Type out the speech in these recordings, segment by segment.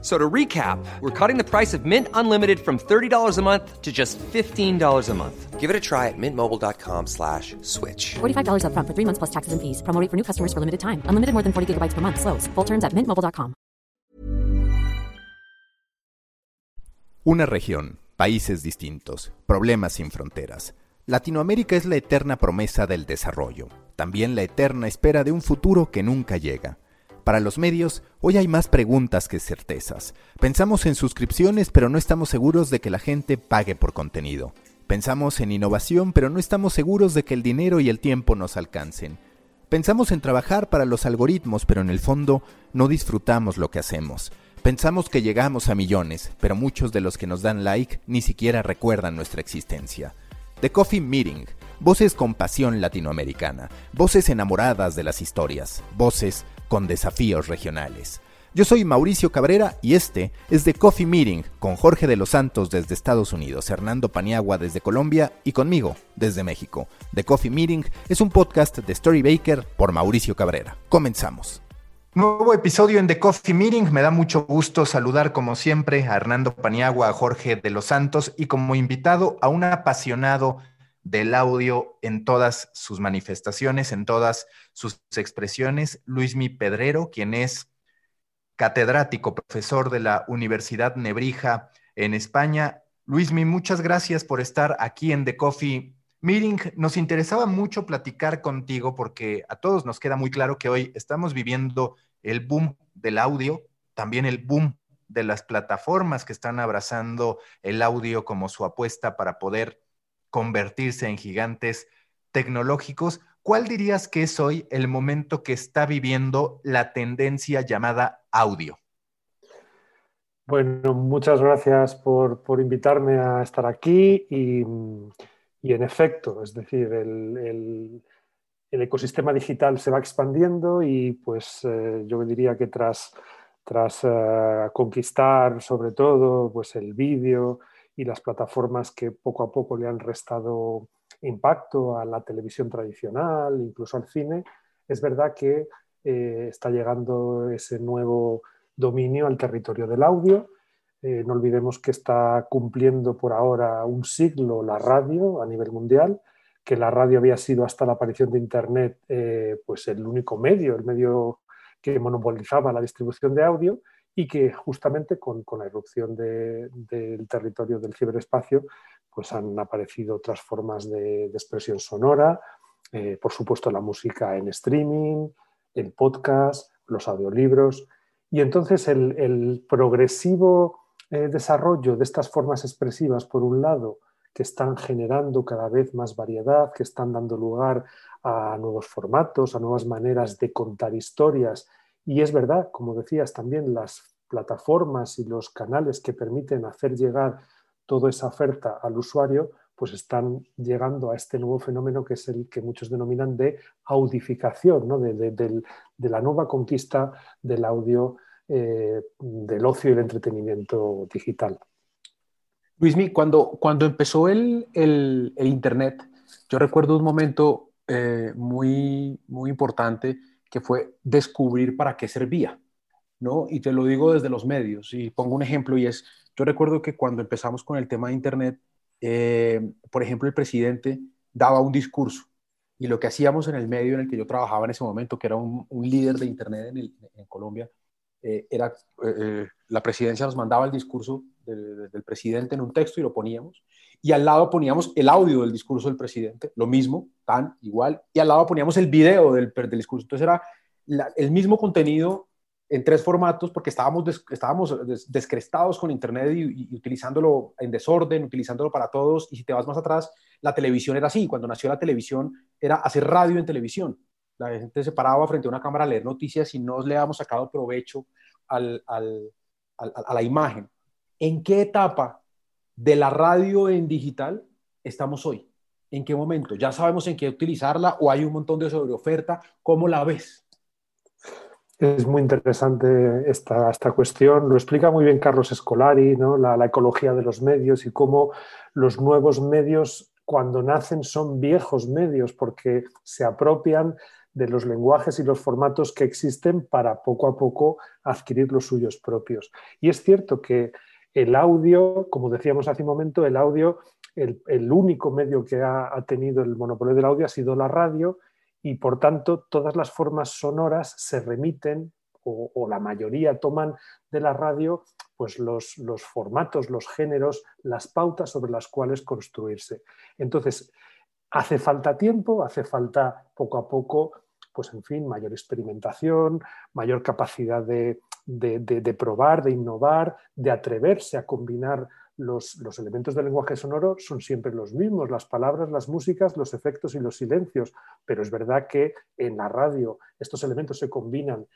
So to recap, we're cutting the price of Mint Unlimited from $30 a month to just $15 a month. Give it a try at mintmobile.com slash switch. $45 upfront for three months plus taxes and fees. Promo rate for new customers for limited time. Unlimited more than 40 gigabytes per month. Slows. Full terms at mintmobile.com. Una región, países distintos, problemas sin fronteras. Latinoamérica es la eterna promesa del desarrollo, también la eterna espera de un futuro que nunca llega. Para los medios, hoy hay más preguntas que certezas. Pensamos en suscripciones, pero no estamos seguros de que la gente pague por contenido. Pensamos en innovación, pero no estamos seguros de que el dinero y el tiempo nos alcancen. Pensamos en trabajar para los algoritmos, pero en el fondo no disfrutamos lo que hacemos. Pensamos que llegamos a millones, pero muchos de los que nos dan like ni siquiera recuerdan nuestra existencia. The Coffee Meeting, voces con pasión latinoamericana, voces enamoradas de las historias, voces con desafíos regionales. Yo soy Mauricio Cabrera y este es The Coffee Meeting con Jorge de los Santos desde Estados Unidos, Hernando Paniagua desde Colombia y conmigo desde México. The Coffee Meeting es un podcast de Story Baker por Mauricio Cabrera. Comenzamos. Nuevo episodio en The Coffee Meeting. Me da mucho gusto saludar como siempre a Hernando Paniagua, a Jorge de los Santos y como invitado a un apasionado del audio en todas sus manifestaciones, en todas sus expresiones, Luismi Pedrero, quien es catedrático, profesor de la Universidad Nebrija en España. Luismi, muchas gracias por estar aquí en The Coffee Meeting. Nos interesaba mucho platicar contigo porque a todos nos queda muy claro que hoy estamos viviendo el boom del audio, también el boom de las plataformas que están abrazando el audio como su apuesta para poder convertirse en gigantes tecnológicos, ¿cuál dirías que es hoy el momento que está viviendo la tendencia llamada audio? Bueno, muchas gracias por, invitarme a estar aquí y, en efecto, es decir, el, ecosistema digital se va expandiendo y pues eh, yo diría que tras, tras eh, conquistar sobre todo pues el vídeo, y las plataformas que poco a poco le han restado impacto a la televisión tradicional, incluso al cine, es verdad que eh, está llegando ese nuevo dominio al territorio del audio. Eh, no olvidemos que está cumpliendo por ahora un siglo la radio a nivel mundial, que la radio había sido hasta la aparición de Internet eh, pues el único medio, el medio que monopolizaba la distribución de audio y que justamente con, la erupción del territorio del ciberespacio pues han aparecido otras formas de, expresión sonora, eh, por supuesto la música en streaming, el podcast, los audiolibros. Y entonces el, progresivo eh, desarrollo de estas formas expresivas, por un lado, que están generando cada vez más variedad, que están dando lugar a nuevos formatos, a nuevas maneras de contar historias y es verdad, como decías, también las plataformas y los canales que permiten hacer llegar toda esa oferta al usuario, pues están llegando a este nuevo fenómeno que es el que muchos denominan de audificación, ¿no? de, la nueva conquista del audio, eh, del ocio y el entretenimiento digital. Luismi, cuando, cuando empezó el, el, Internet, yo recuerdo un momento eh, muy, muy importante que fue descubrir para qué servía, ¿no? Y te lo digo desde los medios, y pongo un ejemplo, y es, yo recuerdo que cuando empezamos con el tema de Internet, eh, por ejemplo, el presidente daba un discurso, y lo que hacíamos en el medio en el que yo trabajaba en ese momento, que era un, líder de Internet en, Colombia, eh, era, eh, la presidencia nos mandaba el discurso del presidente en un texto y lo poníamos, y al lado poníamos el audio del discurso del presidente, lo mismo, tan igual, y al lado poníamos el video del, discurso. Entonces era el mismo contenido en tres formatos porque estábamos, estábamos descrestados con Internet y, utilizándolo en desorden, utilizándolo para todos. Y si te vas más atrás, la televisión era así. Cuando nació la televisión era hacer radio en televisión. La gente se paraba frente a una cámara a leer noticias y no le habíamos sacado provecho a la imagen. ¿En qué etapa de la radio en digital estamos hoy? ¿En qué momento? ¿Ya sabemos en qué utilizarla o hay un montón de sobreoferta? ¿Cómo la ves? Es muy interesante esta, cuestión. Lo explica muy bien Carlos Escolari, la, ecología de los medios y cómo los nuevos medios, cuando nacen, son viejos medios porque se apropian de los lenguajes y los formatos que existen para poco a poco adquirir los suyos propios. Y es cierto que el audio, como decíamos hace un momento, el audio, el, el único medio que ha, ha tenido el monopolio del audio ha sido la radio y por tanto todas las formas sonoras se remiten o, la mayoría toman de la radio pues los, los, formatos, los géneros, las pautas sobre las cuales construirse. Entonces, hace falta tiempo, hace falta poco a poco, pues en fin, mayor experimentación, mayor capacidad de, de, de probar, de innovar, de atreverse a combinar los, elementos del lenguaje sonoro son siempre los mismos, las palabras, las músicas, los efectos y los silencios, pero es verdad que en la radio estos elementos se combinan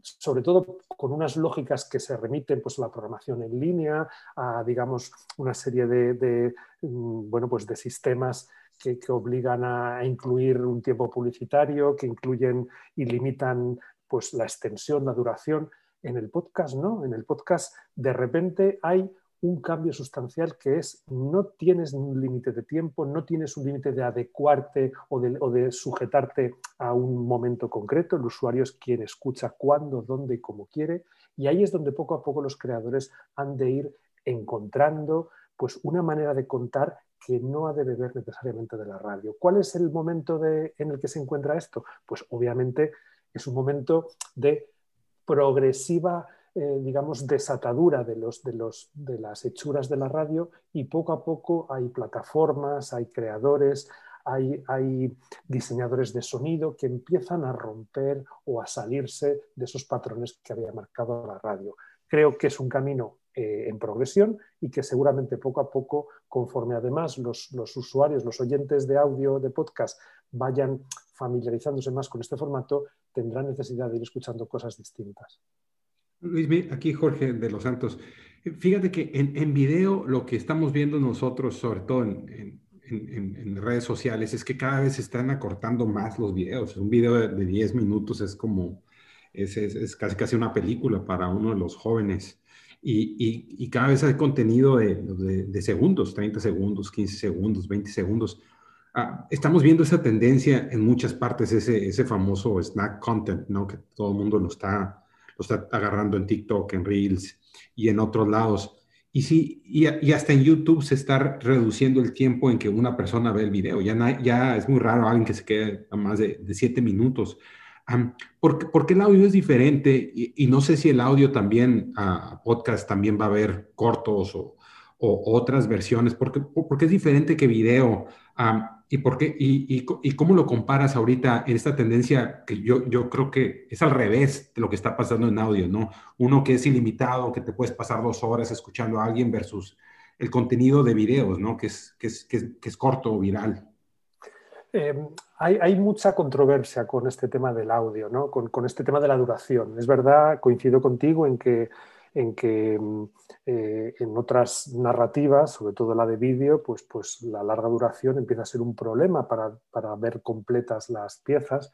sobre todo con unas lógicas que se remiten pues, a la programación en línea, a digamos, una serie de, mm, bueno, pues, de sistemas que, obligan a incluir un tiempo publicitario, que incluyen y limitan pues, la extensión, la duración. En el podcast no, en el podcast de repente hay un cambio sustancial que es no tienes un límite de tiempo, no tienes un límite de adecuarte o de, sujetarte a un momento concreto. El usuario es quien escucha cuándo, dónde y cómo quiere. Y ahí es donde poco a poco los creadores han de ir encontrando pues, una manera de contar que no ha de beber necesariamente de la radio. ¿Cuál es el momento en el que se encuentra esto? Pues obviamente es un momento de progresiva eh, digamos, desatadura de, los, de, los, de las hechuras de la radio y poco a poco hay plataformas, hay creadores, hay, hay, diseñadores de sonido que empiezan a romper o a salirse de esos patrones que había marcado la radio. Creo que es un camino eh, en progresión y que seguramente poco a poco, conforme además los, los, usuarios, los oyentes de audio, de podcast, vayan familiarizándose más con este formato, tendrán necesidad de ir escuchando cosas distintas. Luis, aquí Jorge de los Santos. Fíjate que en, en video lo que estamos viendo nosotros, sobre todo en, en, redes sociales, es que cada vez se están acortando más los videos. Un video de, 10 minutos es como, es, es, casi, casi una película para uno de los jóvenes. Y, y, y cada vez hay contenido de, de, de, segundos, 30 segundos, 15 segundos, 20 segundos. Ah, estamos viendo esa tendencia en muchas partes, ese, ese famoso snack content, ¿no? Que todo el mundo lo está lo está agarrando en TikTok, en Reels y en otros lados. Y sí, y, hasta en YouTube se está reduciendo el tiempo en que una persona ve el video. Ya, ya es muy raro alguien que se quede a más de, siete minutos. ¿Por, porque el audio es diferente? Y, no sé si el audio también, a podcast también va a haber cortos o, otras versiones, porque, porque es diferente que video. ¿Y, por qué, y, y, cómo lo comparas ahorita en esta tendencia que yo, yo creo que es al revés de lo que está pasando en audio, ¿no? Uno que es ilimitado, que te puedes pasar dos horas escuchando a alguien versus el contenido de videos, ¿no? Que es, que es, que es, que es corto o viral. Eh, hay, mucha controversia con este tema del audio, ¿no? Con, este tema de la duración. Es verdad, coincido contigo en que en que mm, eh, en otras narrativas, sobre todo la de vídeo, pues, pues la larga duración empieza a ser un problema para, para, ver completas las piezas.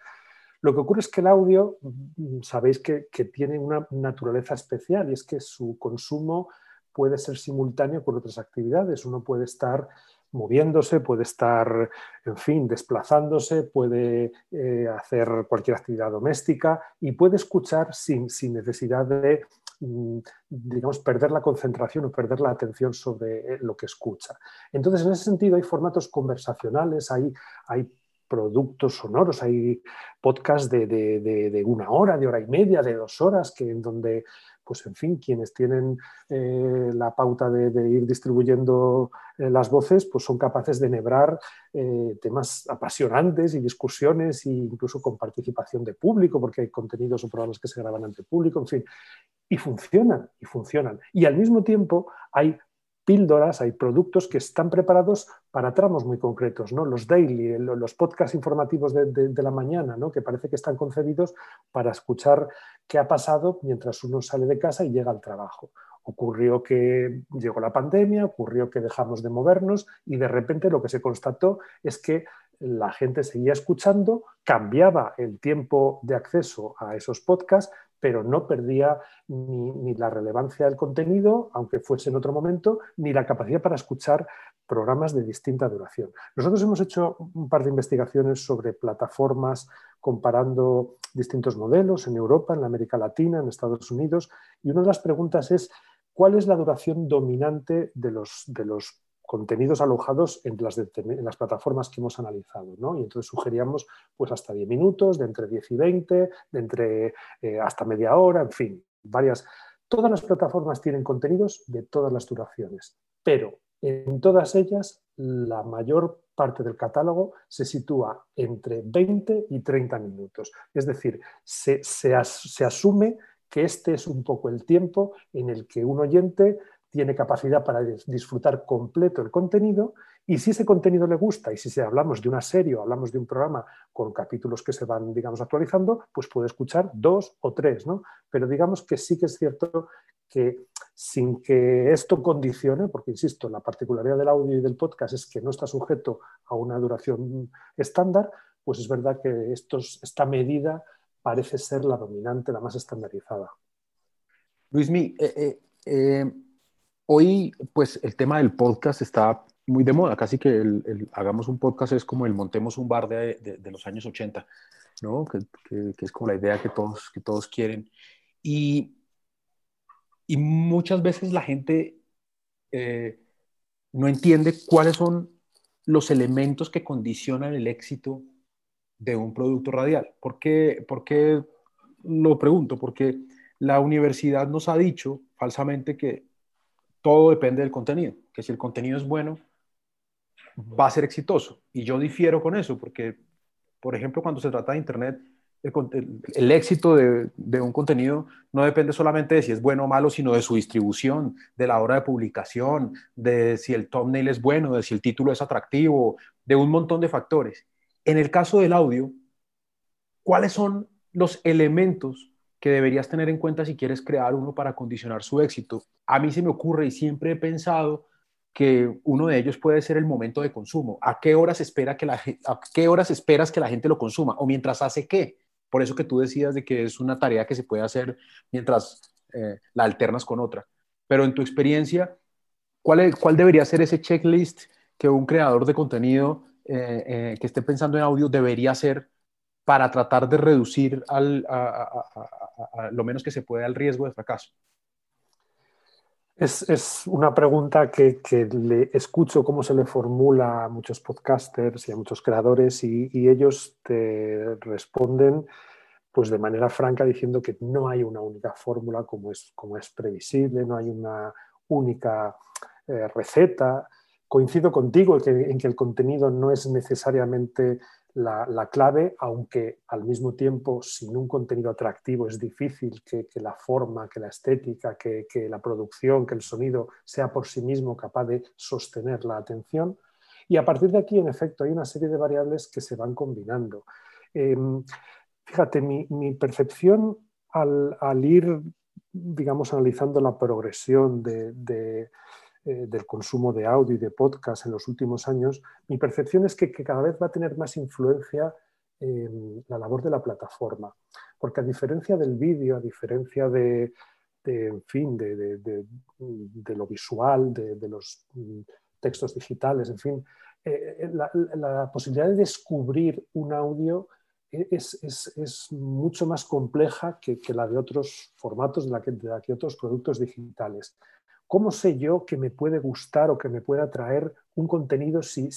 Lo que ocurre es que el audio, mm, sabéis que, tiene una naturaleza especial y es que su consumo puede ser simultáneo con otras actividades. Uno puede estar moviéndose, puede estar, en fin, desplazándose, puede eh, hacer cualquier actividad doméstica y puede escuchar sin, sin necesidad de Mm, digamos, perder la concentración o perder la atención sobre eh, lo que escucha. Entonces, en ese sentido, hay formatos conversacionales, hay, hay productos sonoros, hay podcasts de, de, una hora, de hora y media, de dos horas, que en donde pues en fin, quienes tienen eh, la pauta de, ir distribuyendo eh, las voces, pues son capaces de nebrar eh, temas apasionantes y discusiones, e incluso con participación de público, porque hay contenidos o programas que se graban ante público, en fin, y funcionan, y funcionan. Y al mismo tiempo hay píldoras, hay productos que están preparados para tramos muy concretos, ¿no? Los daily, los podcasts informativos de, la mañana, ¿no? Que parece que están concebidos para escuchar qué ha pasado mientras uno sale de casa y llega al trabajo. Ocurrió que llegó la pandemia, ocurrió que dejamos de movernos y de repente lo que se constató es que la gente seguía escuchando, cambiaba el tiempo de acceso a esos podcasts, pero no perdía ni, la relevancia del contenido, aunque fuese en otro momento, ni la capacidad para escuchar programas de distinta duración. Nosotros hemos hecho un par de investigaciones sobre plataformas comparando distintos modelos en Europa, en América Latina, en Estados Unidos, y una de las preguntas es cuál es la duración dominante de los, de los contenidos alojados en las, plataformas que hemos analizado. ¿no? Y entonces sugeríamos pues, hasta 10 minutos, de entre 10 y 20, de entre eh, hasta media hora, en fin, varias. Todas las plataformas tienen contenidos de todas las duraciones, pero en todas ellas la mayor parte del catálogo se sitúa entre 20 y 30 minutos. Es decir, se asume que este es un poco el tiempo en el que un oyente tiene capacidad para disfrutar completo el contenido y si ese contenido le gusta y si hablamos de una serie o hablamos de un programa con capítulos que se van, digamos, actualizando, pues puede escuchar dos o tres, ¿no? Pero digamos que sí que es cierto que sin que esto condicione, porque insisto, la particularidad del audio y del podcast es que no está sujeto a una duración estándar, pues es verdad que estos, esta medida parece ser la dominante, la más estandarizada. Luismi, eh, eh, eh Hoy, pues el tema del podcast está muy de moda, casi que hagamos un podcast es como el montemos un bar de, los años 80, ¿no? Que, es como la idea que todos, que todos quieren. Y, y muchas veces la gente eh, no entiende cuáles son los elementos que condicionan el éxito de un producto radial. ¿Por qué, ¿Por qué lo pregunto? Porque la universidad nos ha dicho falsamente que todo depende del contenido, que si el contenido es bueno, va a ser exitoso. Y yo difiero con eso, porque, por ejemplo, cuando se trata de Internet, el, éxito de, un contenido no depende solamente de si es bueno o malo, sino de su distribución, de la hora de publicación, de si el thumbnail es bueno, de si el título es atractivo, de un montón de factores. En el caso del audio, ¿cuáles son los elementos que deberías tener en cuenta si quieres crear uno para condicionar su éxito. A mí se me ocurre y siempre he pensado que uno de ellos puede ser el momento de consumo. ¿A qué horas, espera que la, qué horas esperas que la gente lo consuma? ¿O mientras hace qué? Por eso que tú decías de que es una tarea que se puede hacer mientras eh, la alternas con otra. Pero en tu experiencia, ¿cuál, ¿cuál debería ser ese checklist que un creador de contenido eh, eh, que esté pensando en audio debería hacer para tratar de reducir al, lo menos que se pueda el riesgo de fracaso? Es, una pregunta que, que, le escucho cómo se le formula a muchos podcasters y a muchos creadores y, ellos te responden pues de manera franca diciendo que no hay una única fórmula como es, como es previsible, no hay una única eh, receta. Coincido contigo en que el contenido no es necesariamente la, clave, aunque al mismo tiempo sin un contenido atractivo es difícil que, la forma, que la estética, que, la producción, que el sonido sea por sí mismo capaz de sostener la atención. Y a partir de aquí, en efecto, hay una serie de variables que se van combinando. Em, fíjate, mi, percepción al, ir, digamos, analizando la progresión de eh, del consumo de audio y de podcast en los últimos años, mi percepción es que, cada vez va a tener más influencia en la labor de la plataforma. Porque a diferencia del vídeo, a diferencia de, en fin, de, lo visual, de, los mm, textos digitales, en fin, eh, eh, la, posibilidad de descubrir un audio es, mucho más compleja que, la de otros formatos, de la que, de la que otros productos digitales. ¿Cómo sé yo que me puede gustar o que me puede atraer un contenido si,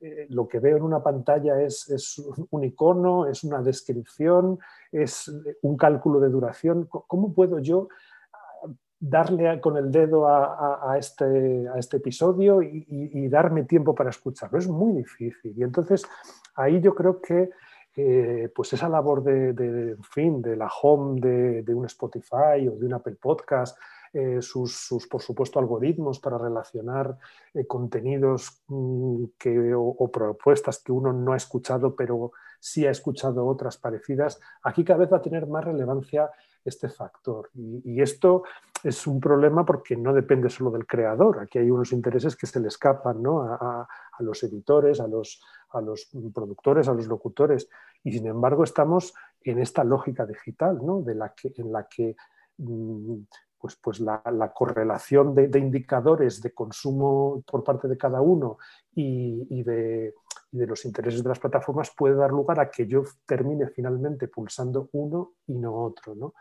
eh, lo que veo en una pantalla es, un icono, es una descripción, es un cálculo de duración? ¿Cómo puedo yo ah, darle con el dedo a, este, este, episodio y, darme tiempo para escucharlo? Es muy difícil. Y entonces ahí yo creo que eh, pues esa labor de, fin, de la home de, de, un Spotify o de un Apple Podcast, eh, sus, por supuesto, algoritmos para relacionar eh, contenidos mm, que, o, propuestas que uno no ha escuchado, pero sí ha escuchado otras parecidas, aquí cada vez va a tener más relevancia este factor. Y, esto es un problema porque no depende solo del creador. Aquí hay unos intereses que se le escapan a, los editores, a los, a los productores, a los locutores. Y sin embargo estamos en esta lógica digital, ¿no? de la que, en la que mm, pues, pues la, correlación de, indicadores de consumo por parte de cada uno y, de, los intereses de las plataformas puede dar lugar a que yo termine finalmente pulsando uno y no otro. ¿no?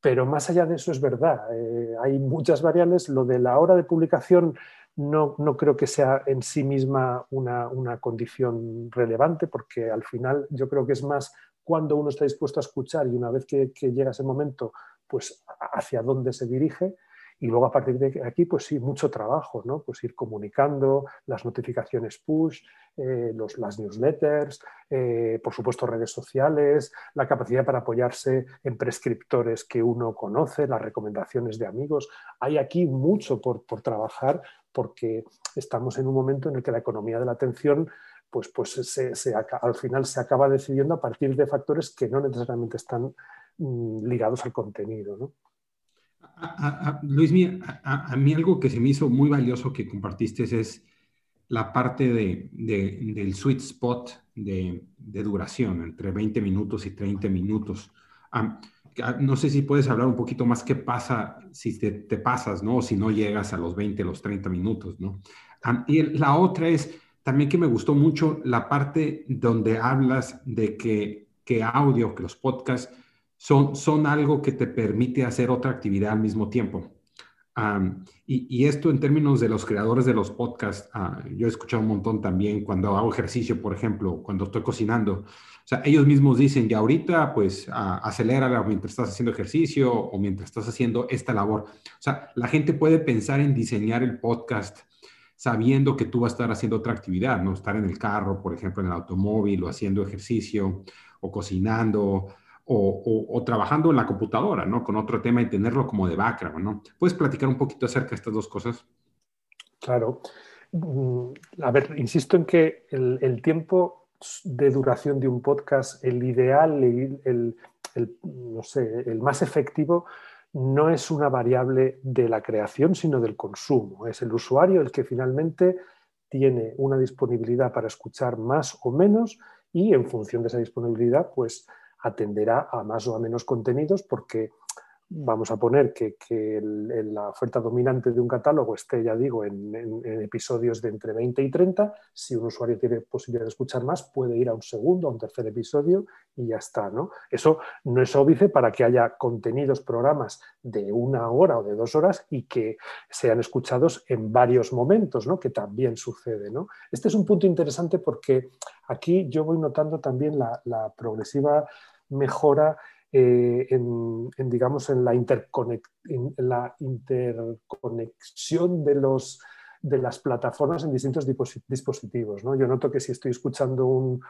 Pero más allá de eso es verdad, eh, hay muchas variables. Lo de la hora de publicación no, creo que sea en sí misma una, condición relevante, porque al final yo creo que es más cuando uno está dispuesto a escuchar y una vez que llega ese momento, pues hacia dónde se dirige y luego a partir de aquí, pues sí, mucho trabajo, ¿no? Pues ir comunicando, las notificaciones push, eh, los, las newsletters, eh, por supuesto redes sociales, la capacidad para apoyarse en prescriptores que uno conoce, las recomendaciones de amigos. Hay aquí mucho por, trabajar porque estamos en un momento en el que la economía de la atención pues, pues se, al final se acaba decidiendo a partir de factores que no necesariamente están ligados al contenido. ¿no? Luis, a, mí algo que se me hizo muy valioso que compartiste es la parte de, del sweet spot de, duración, entre 20 minutos y 30 minutos. no sé si puedes hablar un poquito más qué pasa si te, pasas, ¿no? O si no llegas a los 20, los 30 minutos, ¿no? y la otra es también que me gustó mucho la parte donde hablas de que, que audio, que los podcasts son, son algo que te permite hacer otra actividad al mismo tiempo. y, esto en términos de los creadores de los podcasts, ah, yo he escuchado un montón también cuando hago ejercicio, por ejemplo, cuando estoy cocinando. O sea, ellos mismos dicen, ya ahorita, pues, uh, acelérala mientras estás haciendo ejercicio o mientras estás haciendo esta labor. O sea, la gente puede pensar en diseñar el podcast sabiendo que tú vas a estar haciendo otra actividad, ¿no? Estar en el carro, por ejemplo, en el automóvil o haciendo ejercicio o cocinando o, trabajando en la computadora, ¿no? Con otro tema y tenerlo como de background, ¿no? ¿Puedes platicar un poquito acerca de estas dos cosas? Claro. Mm, a ver, insisto en que el, tiempo de duración de un podcast, el ideal, el, no sé, el más efectivo, no es una variable de la creación, sino del consumo. Es el usuario el que finalmente tiene una disponibilidad para escuchar más o menos y en función de esa disponibilidad, pues atenderá a más o a menos contenidos porque vamos a poner que, la oferta dominante de un catálogo esté, ya digo, en, episodios de entre 20 y 30, si un usuario tiene posibilidad de escuchar más, puede ir a un segundo, a un tercer episodio y ya está. ¿no? Eso no es óbice para que haya contenidos, programas de una hora o de dos horas y que sean escuchados en varios momentos, ¿no? que también sucede. ¿no? Este es un punto interesante porque aquí yo voy notando también la progresiva mejora eh, en, digamos, en la, en la interconexión de los de las plataformas en distintos dispositivos. ¿no? Yo noto que si estoy escuchando un,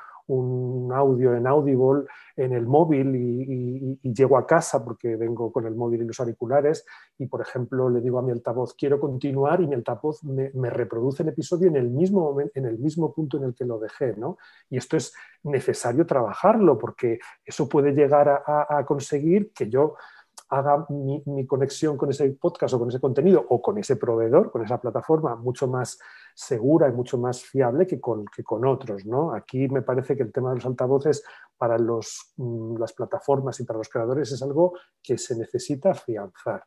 audio en Audible en el móvil y, llego a casa porque vengo con el móvil y los auriculares y, por ejemplo, le digo a mi altavoz quiero continuar y mi altavoz me, reproduce el episodio en el, mismo momento, en el mismo punto en el que lo dejé. ¿no? Y esto es necesario trabajarlo porque eso puede llegar a conseguir que yo haga mi, conexión con ese podcast o con ese contenido o con ese proveedor, con esa plataforma, mucho más segura y mucho más fiable que con, que con otros. ¿no? Aquí me parece que el tema de los altavoces para los, mm, las plataformas y para los creadores es algo que se necesita afianzar.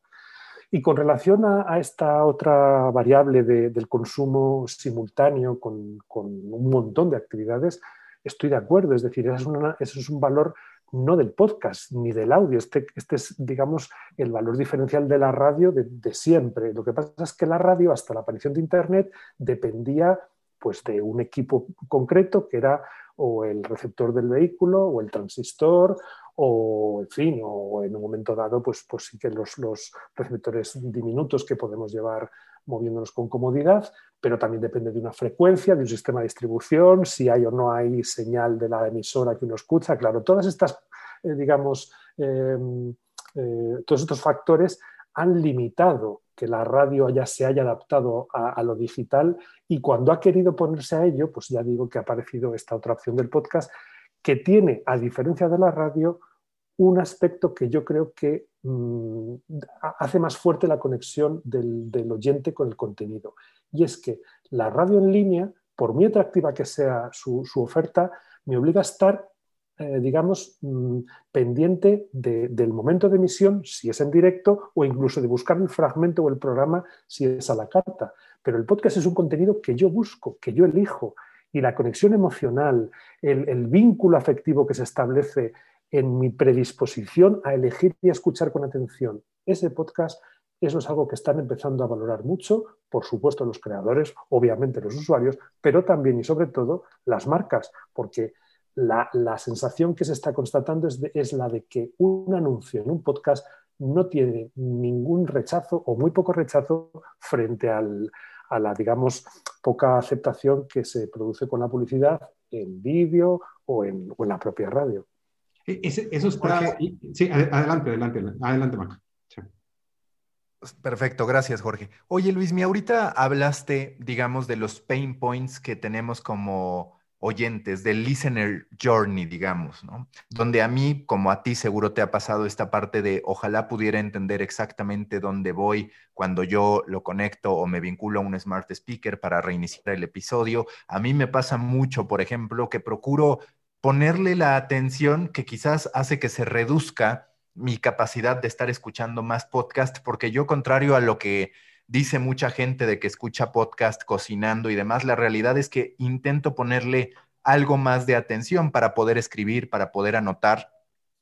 Y con relación a, esta otra variable del consumo simultáneo con, con, un montón de actividades, estoy de acuerdo. Es decir, eso es, eso es un valor no del podcast ni del audio. Este, este, es, digamos, el valor diferencial de la radio de, siempre. Lo que pasa es que la radio, hasta la aparición de Internet, dependía pues, de un equipo concreto que era o el receptor del vehículo o el transistor o, en fin, o en un momento dado, pues, pues sí que los, los receptores diminutos que podemos llevar moviéndonos con comodidad, pero también depende de una frecuencia, de un sistema de distribución, si hay o no hay señal de la emisora que uno escucha. Claro, todas estas, eh, digamos, em, eh, todos estos factores han limitado que la radio ya se haya adaptado a, lo digital y cuando ha querido ponerse a ello, pues ya digo que ha aparecido esta otra opción del podcast que tiene, a diferencia de la radio, un aspecto que yo creo que mm, hace más fuerte la conexión del, oyente con el contenido. Y es que la radio en línea, por muy atractiva que sea su, oferta, me obliga a estar eh, digamos, mm, pendiente del momento de emisión, si es en directo, o incluso de buscar el fragmento o el programa si es a la carta. Pero el podcast es un contenido que yo busco, que yo elijo, y la conexión emocional, el, vínculo afectivo que se establece en mi predisposición a elegir y a escuchar con atención ese podcast, eso es algo que están empezando a valorar mucho, por supuesto los creadores, obviamente los usuarios, pero también y sobre todo las marcas, porque la, sensación que se está constatando es, es la de que un anuncio en un podcast no tiene ningún rechazo o muy poco rechazo frente al, a la, digamos, poca aceptación que se produce con la publicidad en vídeo o en, la propia radio. E, eso está... Sí, adelante, adelante, adelante, Marco. Perfecto, gracias Jorge. Oye Luis, mi ahorita hablaste, digamos, de los pain points que tenemos como oyentes, del listener journey, digamos, ¿no? Donde a mí, como a ti seguro te ha pasado esta parte de ojalá pudiera entender exactamente dónde voy cuando yo lo conecto o me vinculo a un smart speaker para reiniciar el episodio. A mí me pasa mucho, por ejemplo, que procuro ponerle la atención que quizás hace que se reduzca mi capacidad de estar escuchando más podcast, porque yo, contrario a lo que dice mucha gente de que escucha podcast cocinando y demás, la realidad es que intento ponerle algo más de atención para poder escribir, para poder anotar.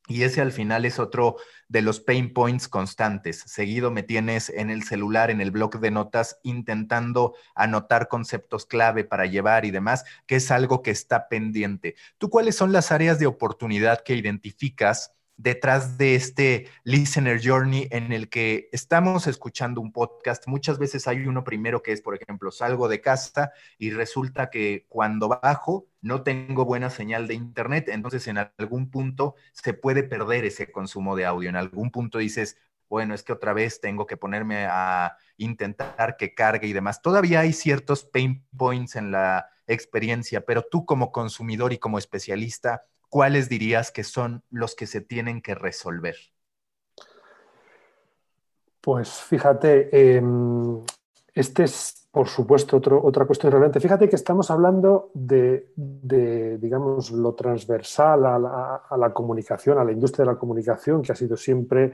Y ese al final es otro de los pain points constantes. Seguido me tienes en el celular, en el blog de notas, intentando anotar conceptos clave para llevar y demás, que es algo que está pendiente. ¿Tú cuáles son las áreas de oportunidad que identificas? Detrás de este listener journey en el que estamos escuchando un podcast. Muchas veces hay uno primero que es, por ejemplo, salgo de casa y resulta que cuando bajo no tengo buena señal de internet, entonces en algún punto se puede perder ese consumo de audio. En algún punto dices, bueno, es que otra vez tengo que ponerme a intentar que cargue y demás. Todavía hay ciertos pain points en la experiencia, pero tú como consumidor y como especialista, ¿cuáles dirías que son los que se tienen que resolver? Pues fíjate, em, este es, por supuesto, otra cuestión relevante. Fíjate que estamos hablando de, digamos, lo transversal a la, comunicación, a la industria de la comunicación, que ha sido siempre,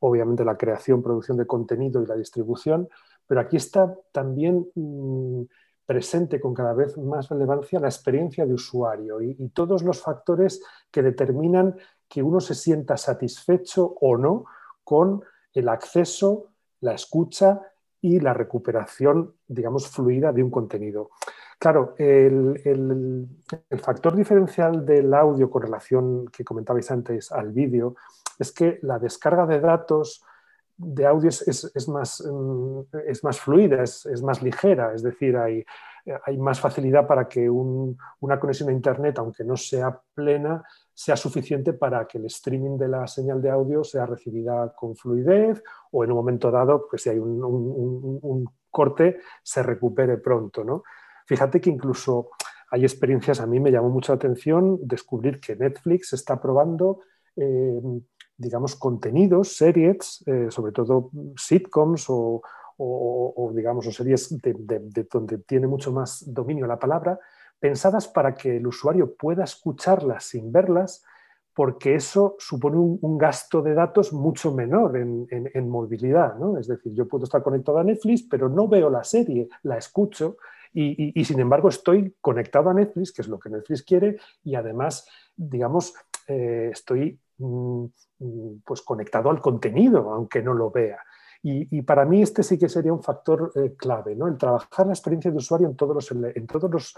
obviamente, la creación, producción de contenido y la distribución, pero aquí está también... Mm, presente con cada vez más relevancia la experiencia de usuario y, todos los factores que determinan que uno se sienta satisfecho o no con el acceso, la escucha y la recuperación, digamos, fluida de un contenido. Claro, el, el, factor diferencial del audio con relación que comentabais antes al vídeo es que la descarga de datos de audio es, más, mm, es más fluida, es, más ligera, es decir, hay, hay más facilidad para que una conexión a Internet, aunque no sea plena, sea suficiente para que el streaming de la señal de audio sea recibida con fluidez o en un momento dado, pues si hay un, corte, se recupere pronto. ¿no? Fíjate que incluso hay experiencias, a mí me llamó mucha atención descubrir que Netflix está probando... Eh, digamos, contenidos, series, eh, sobre todo sitcoms o, digamos, o series de, donde tiene mucho más dominio la palabra, pensadas para que el usuario pueda escucharlas sin verlas, porque eso supone un, gasto de datos mucho menor en, movilidad. ¿no? Es decir, yo puedo estar conectado a Netflix, pero no veo la serie, la escucho, y, sin embargo estoy conectado a Netflix, que es lo que Netflix quiere, y además, digamos, eh, estoy mm, pues conectado al contenido, aunque no lo vea. Y, para mí este sí que sería un factor eh, clave, ¿no? el trabajar la experiencia de usuario en todos los, en todos los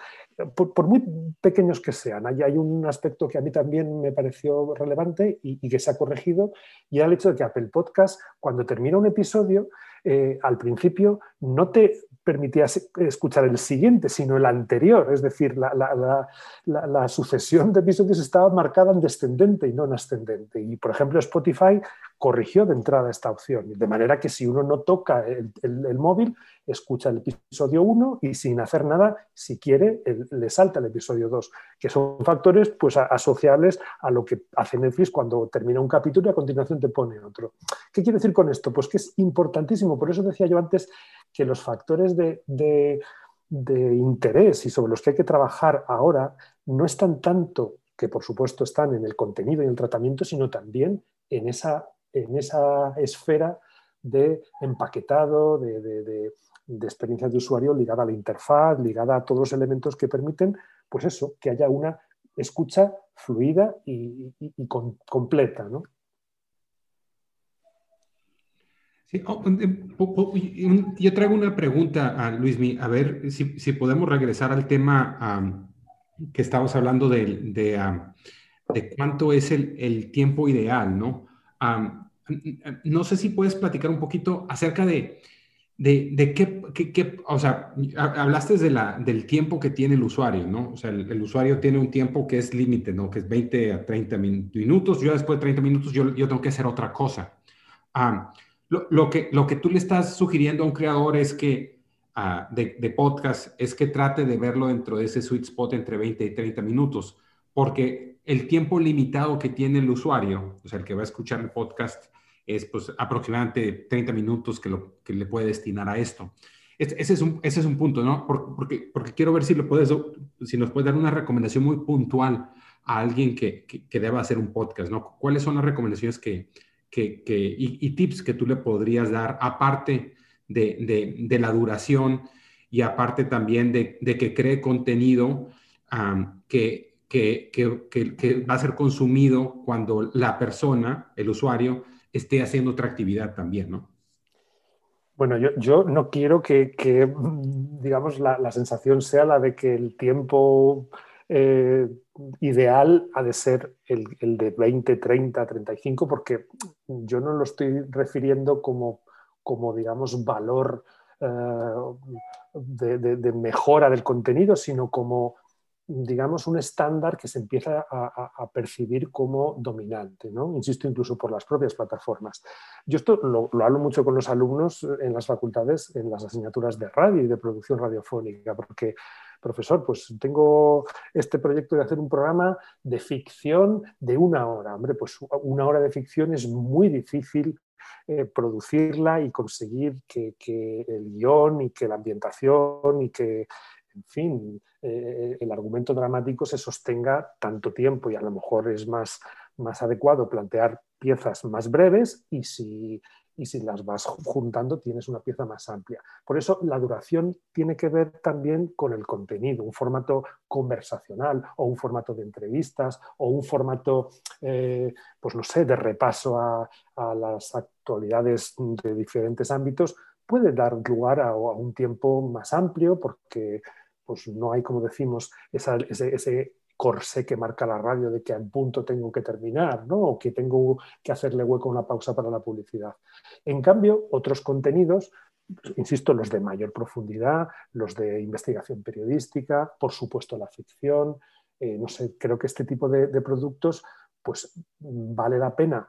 por, muy pequeños que sean. Ahí hay un aspecto que a mí también me pareció relevante y, que se ha corregido, y era el hecho de que Apple Podcast, cuando termina un episodio, eh, al principio no te permitía escuchar el siguiente, sino el anterior. Es decir, la, sucesión de episodios estaba marcada en descendente y no en ascendente. Y, por ejemplo, Spotify corrigió de entrada esta opción, de manera que si uno no toca el, móvil, escucha el episodio 1 y sin hacer nada, si quiere, le salta el episodio 2, que son factores pues, asociables a lo que hace Netflix cuando termina un capítulo y a continuación te pone otro. ¿Qué quiere decir con esto? Pues que es importantísimo, por eso decía yo antes que los factores de, de interés y sobre los que hay que trabajar ahora no están tanto que por supuesto están en el contenido y el tratamiento, sino también en esa, en esa esfera de empaquetado, de, de, experiencia de usuario ligada a la interfaz, ligada a todos los elementos que permiten, pues eso, que haya una escucha fluida y, completa. ¿no? Oh, yo traigo una pregunta a Luismi, a ver si, podemos regresar al tema que estábamos hablando de, cuánto es el, tiempo ideal, ¿no? no sé si puedes platicar un poquito acerca de, de, qué, o sea, hablaste de la, del tiempo que tiene el usuario, ¿no? O sea, el, usuario tiene un tiempo que es límite, ¿no? Que es 20 a 30 minutos. Yo después de 30 minutos, yo, yo tengo que hacer otra cosa. Lo, que, lo que tú le estás sugiriendo a un creador es que, ah, de, podcast, es que trate de verlo dentro de ese sweet spot entre 20 y 30 minutos, porque el tiempo limitado que tiene el usuario, o sea, el que va a escuchar el podcast, es pues aproximadamente 30 minutos que, lo, que le puede destinar a esto. Ese es un, ese es un punto, ¿no? Porque, porque quiero ver si, lo puedes, si nos puedes dar una recomendación muy puntual a alguien que, que deba hacer un podcast, ¿no? ¿Cuáles son las recomendaciones que, que, y, tips que tú le podrías dar, aparte de, la duración y aparte también de, que cree contenido que, que, va a ser consumido cuando la persona, el usuario, esté haciendo otra actividad también, ¿no? Bueno, yo, no quiero que, digamos, la, la, sensación sea la de que el tiempo eh, ideal ha de ser el, de 20, 30, 35, porque yo no lo estoy refiriendo como, digamos, valor eh, de, mejora del contenido, sino como, digamos, un estándar que se empieza a, percibir como dominante, ¿no? Insisto, incluso por las propias plataformas. Yo esto lo hablo mucho con los alumnos en las facultades, en las asignaturas de radio y de producción radiofónica, porque profesor, pues tengo este proyecto de hacer un programa de ficción de una hora. Hombre, pues una hora de ficción es muy difícil eh, producirla y conseguir que, el guion y que la ambientación y que, en fin, eh, el argumento dramático se sostenga tanto tiempo y a lo mejor es más, más adecuado plantear piezas más breves y si y si las vas juntando tienes una pieza más amplia. Por eso la duración tiene que ver también con el contenido, un formato conversacional o un formato de entrevistas o un formato, eh, pues no sé, de repaso a, las actualidades de diferentes ámbitos, puede dar lugar a, un tiempo más amplio porque pues no hay, como decimos, ese corsé que marca la radio de que a un punto tengo que terminar, ¿no? o que tengo que hacerle hueco a una pausa para la publicidad. En cambio, otros contenidos, insisto, los de mayor profundidad, los de investigación periodística, por supuesto la ficción, eh, no sé, creo que este tipo de, productos, pues vale la pena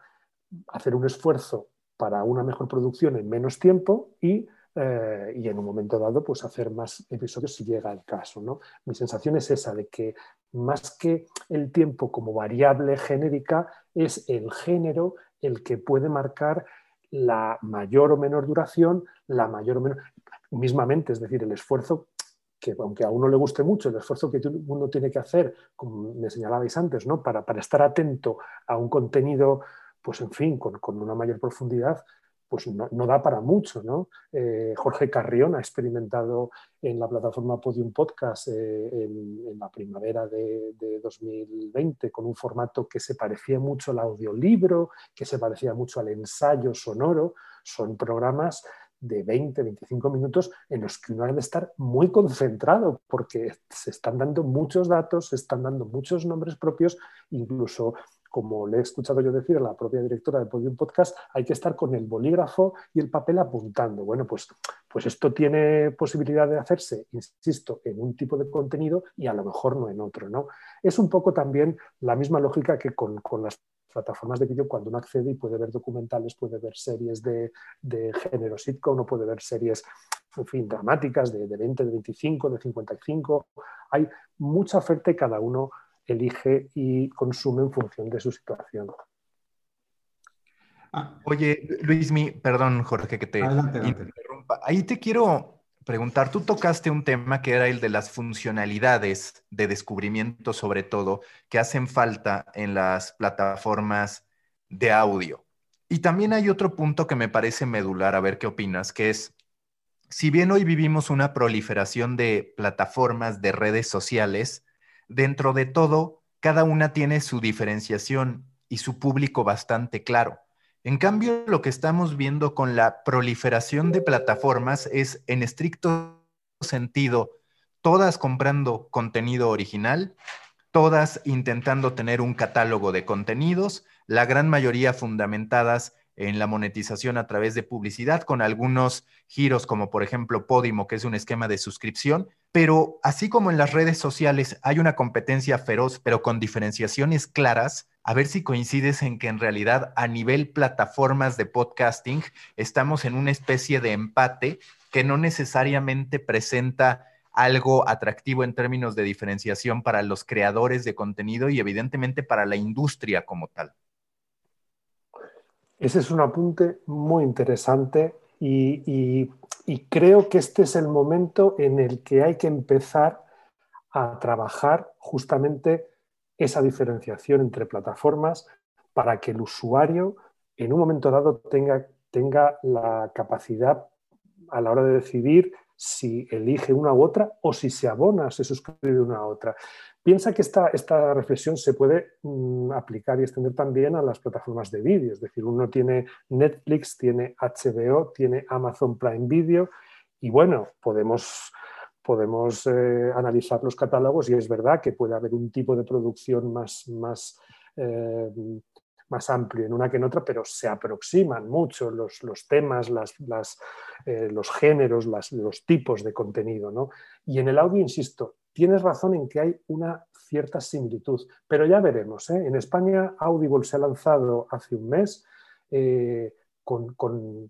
hacer un esfuerzo para una mejor producción en menos tiempo y eh, y en un momento dado pues hacer más episodios si llega el caso. ¿no? Mi sensación es esa, de que más que el tiempo como variable genérica, es el género el que puede marcar la mayor o menor duración, la mayor o menor, mismamente, es decir, el esfuerzo que aunque a uno le guste mucho, el esfuerzo que uno tiene que hacer, como me señalabais antes, ¿no? para, para estar atento a un contenido, pues en fin, con, con una mayor profundidad, pues no, da para mucho. ¿no? Eh, Jorge Carrión ha experimentado en la plataforma Podium Podcast eh, en, la primavera de, 2020 con un formato que se parecía mucho al audiolibro, que se parecía mucho al ensayo sonoro. Son programas de 20, 25 minutos en los que uno ha de estar muy concentrado porque se están dando muchos datos, se están dando muchos nombres propios, incluso como le he escuchado yo decir a la propia directora de Podium Podcast, hay que estar con el bolígrafo y el papel apuntando. Bueno, pues, pues esto tiene posibilidad de hacerse, insisto, en un tipo de contenido y a lo mejor no en otro. ¿no? Es un poco también la misma lógica que con, las plataformas de vídeo cuando uno accede y puede ver documentales, puede ver series de, género sitcom, no puede ver series en fin, dramáticas de, de 20, de 25, de 55. Hay mucha oferta y cada uno elige y consume en función de su situación. Ah. Oye, Luismi, perdón, Jorge, que te interrumpa. Ahí te quiero preguntar, tú tocaste un tema que era el de las funcionalidades de descubrimiento, sobre todo, que hacen falta en las plataformas de audio. Y también hay otro punto que me parece medular, a ver qué opinas, que es, si bien hoy vivimos una proliferación de plataformas, de redes sociales, dentro de todo, cada una tiene su diferenciación y su público bastante claro. En cambio, lo que estamos viendo con la proliferación de plataformas es, en estricto sentido, todas comprando contenido original, todas intentando tener un catálogo de contenidos, la gran mayoría fundamentadas en la monetización a través de publicidad, con algunos giros como por ejemplo Podimo, que es un esquema de suscripción, pero así como en las redes sociales hay una competencia feroz, pero con diferenciaciones claras, a ver si coincides en que en realidad a nivel plataformas de podcasting estamos en una especie de empate que no necesariamente presenta algo atractivo en términos de diferenciación para los creadores de contenido y evidentemente para la industria como tal. Ese es un apunte muy interesante y, creo que este es el momento en el que hay que empezar a trabajar justamente esa diferenciación entre plataformas para que el usuario en un momento dado tenga, tenga la capacidad a la hora de decidir si elige una u otra o si se abona, se suscribe a una u otra. Piensa que esta, esta reflexión se puede mm, aplicar y extender también a las plataformas de vídeo, es decir, uno tiene Netflix, tiene HBO, tiene Amazon Prime Video y bueno, podemos, podemos eh, analizar los catálogos y es verdad que puede haber un tipo de producción más, más, eh, más amplio en una que en otra, pero se aproximan mucho los, temas, las, eh, los géneros, los tipos de contenido. ¿no? Y en el audio, insisto, tienes razón en que hay una cierta similitud, pero ya veremos. ¿eh? En España, Audible se ha lanzado hace un mes eh, con,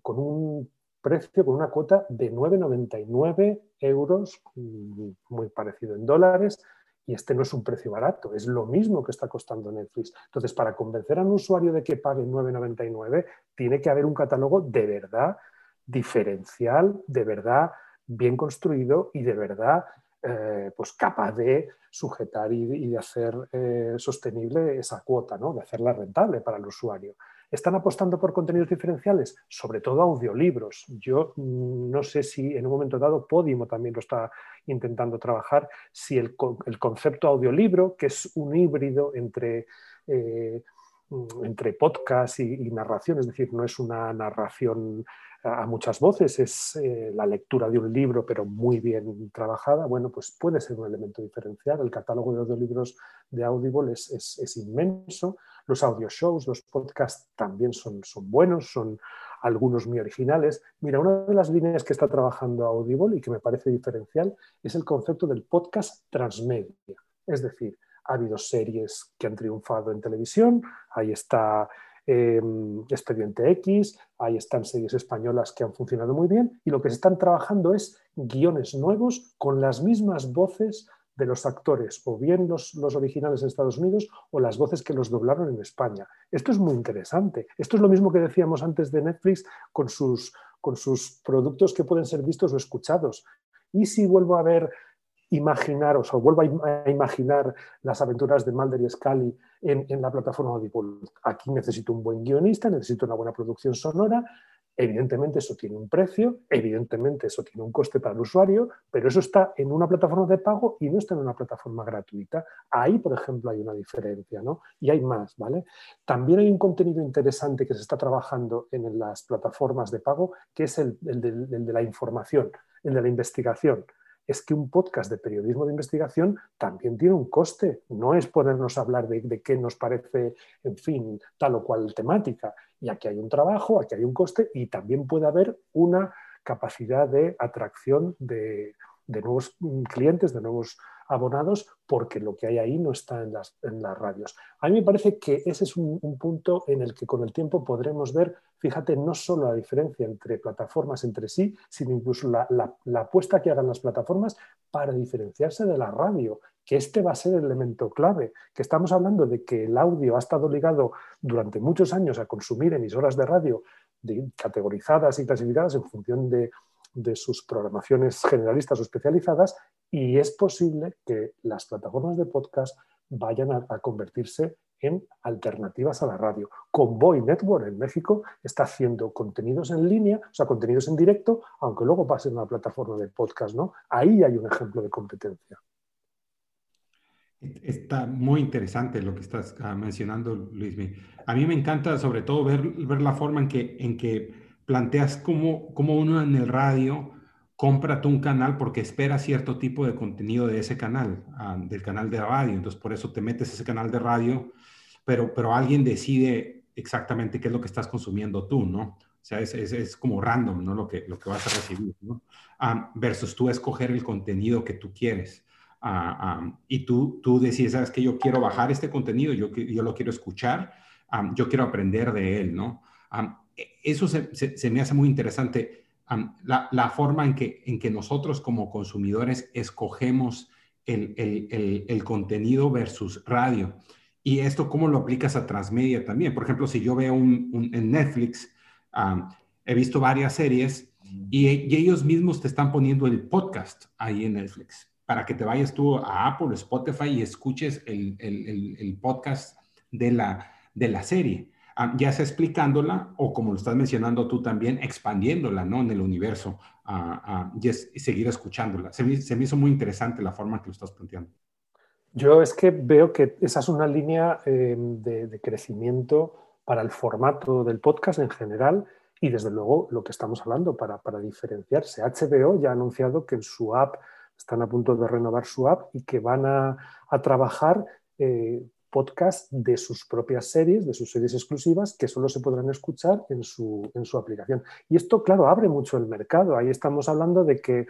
un precio, con una cuota de 9,99 euros, mm, muy parecido en dólares, y este no es un precio barato, es lo mismo que está costando Netflix. Entonces, para convencer a un usuario de que pague 9,99, tiene que haber un catálogo de verdad diferencial, de verdad bien construido y de verdad eh, pues capaz de sujetar y, de hacer eh, sostenible esa cuota, ¿no? de hacerla rentable para el usuario. ¿Están apostando por contenidos diferenciales? Sobre todo audiolibros. Yo mm, no sé si en un momento dado Podimo también lo está intentando trabajar, si el, concepto audiolibro, que es un híbrido entre... Eh, entre podcast y, narración, es decir, no es una narración a muchas voces, es eh, la lectura de un libro, pero muy bien trabajada, bueno, pues puede ser un elemento diferencial. El catálogo de audiolibros de Audible es, es, inmenso. Los audio shows, los podcasts también son, son buenos, son algunos muy originales. Mira, una de las líneas que está trabajando Audible y que me parece diferencial es el concepto del podcast transmedia. Es decir, ha habido series que han triunfado en televisión, ahí está Em, Expediente X, ahí están series españolas que han funcionado muy bien y lo que se están trabajando es guiones nuevos con las mismas voces de los actores, o bien los, los, originales en Estados Unidos o las voces que los doblaron en España. Esto es muy interesante. Esto es lo mismo que decíamos antes de Netflix con sus, con sus productos que pueden ser vistos o escuchados. Y si vuelvo a ver imaginaros o vuelvo a, imaginar las aventuras de Mulder y Scully en, la plataforma Audible. Aquí necesito un buen guionista, necesito una buena producción sonora. Evidentemente eso tiene un precio, evidentemente eso tiene un coste para el usuario, pero eso está en una plataforma de pago y no está en una plataforma gratuita. Ahí, por ejemplo, hay una diferencia, ¿no? Y hay más, ¿vale? También hay un contenido interesante que se está trabajando en las plataformas de pago, que es el de la información, el de la investigación es que un podcast de periodismo de investigación también tiene un coste. No es ponernos a hablar de, qué nos parece, en fin, tal o cual temática. Y aquí hay un trabajo, aquí hay un coste y también puede haber una capacidad de atracción de, de nuevos clientes, de nuevos abonados porque lo que hay ahí no está en las, en las radios. A mí me parece que ese es un, punto en el que con el tiempo podremos ver, fíjate, no solo la diferencia entre plataformas entre sí, sino incluso la, la, apuesta que hagan las plataformas para diferenciarse de la radio, que este va a ser el elemento clave, que estamos hablando de que el audio ha estado ligado durante muchos años a consumir emisoras de radio categorizadas y clasificadas en función de de sus programaciones generalistas o especializadas y es posible que las plataformas de podcast vayan a, convertirse en alternativas a la radio. Convoy Network en México está haciendo contenidos en línea, o sea, contenidos en directo, aunque luego pase en una plataforma de podcast, ¿no? Ahí hay un ejemplo de competencia. Está muy interesante lo que estás ah, mencionando, Luis. A mí me encanta sobre todo ver, ver la forma en que, en que planteas cómo, cómo uno en el radio compra un canal porque espera cierto tipo de contenido de ese canal, ah, del canal de radio. Entonces, por eso te metes ese canal de radio, pero, pero alguien decide exactamente qué es lo que estás consumiendo tú, ¿no? O sea, es, es, como random, ¿no? Lo que, lo que vas a recibir, ¿no? Ah, versus tú escoger el contenido que tú quieres y tú, tú decides, sabes que yo quiero bajar este contenido, yo, yo lo quiero escuchar, yo quiero aprender de él, ¿no? E, eso se, se, me hace muy interesante, la, forma en que, en que nosotros como consumidores escogemos el, el, el, contenido versus radio. Y esto, ¿cómo lo aplicas a transmedia también? Por ejemplo, si yo veo un, en Netflix, he visto varias series y, ellos mismos te están poniendo el podcast ahí en Netflix para que te vayas tú a Apple, Spotify y escuches el, podcast de la, de la serie, ya sea explicándola o como lo estás mencionando tú también, expandiéndola ¿no? en el universo ah, y, seguir escuchándola. Se me, se me, hizo muy interesante la forma en que lo estás planteando. Yo es que veo que esa es una línea eh, de, crecimiento para el formato del podcast en general y desde luego lo que estamos hablando para, diferenciarse. HBO ya ha anunciado que en su app están a punto de renovar su app y que van a, trabajar eh, podcasts de sus propias series, de sus series exclusivas, que solo se podrán escuchar en su, en su aplicación. Y esto, claro, abre mucho el mercado. Ahí estamos hablando de que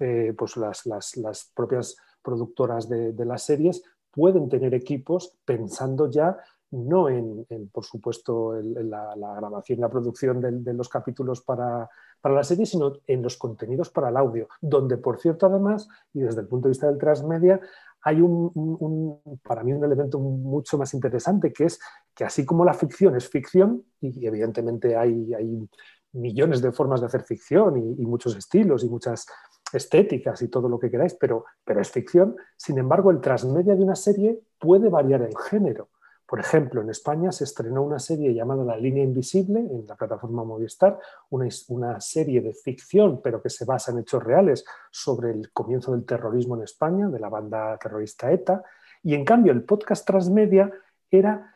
eh, pues las, las, propias productoras de, las series pueden tener equipos pensando ya no en, por supuesto, la, grabación y la producción de, los capítulos para, para, la serie, sino en los contenidos para el audio, donde, por cierto, además, y desde el punto de vista del transmedia, hay un, para mí un elemento mucho más interesante, que es que así como la ficción es ficción, y evidentemente hay, hay millones de formas de hacer ficción y, muchos estilos y muchas estéticas y todo lo que queráis, pero, pero es ficción, sin embargo, el transmedia de una serie puede variar el género. Por ejemplo, en España se estrenó una serie llamada La línea invisible en la plataforma Movistar, una, serie de ficción, pero que se basa en hechos reales sobre el comienzo del terrorismo en España, de la banda terrorista ETA. Y en cambio, el podcast Transmedia era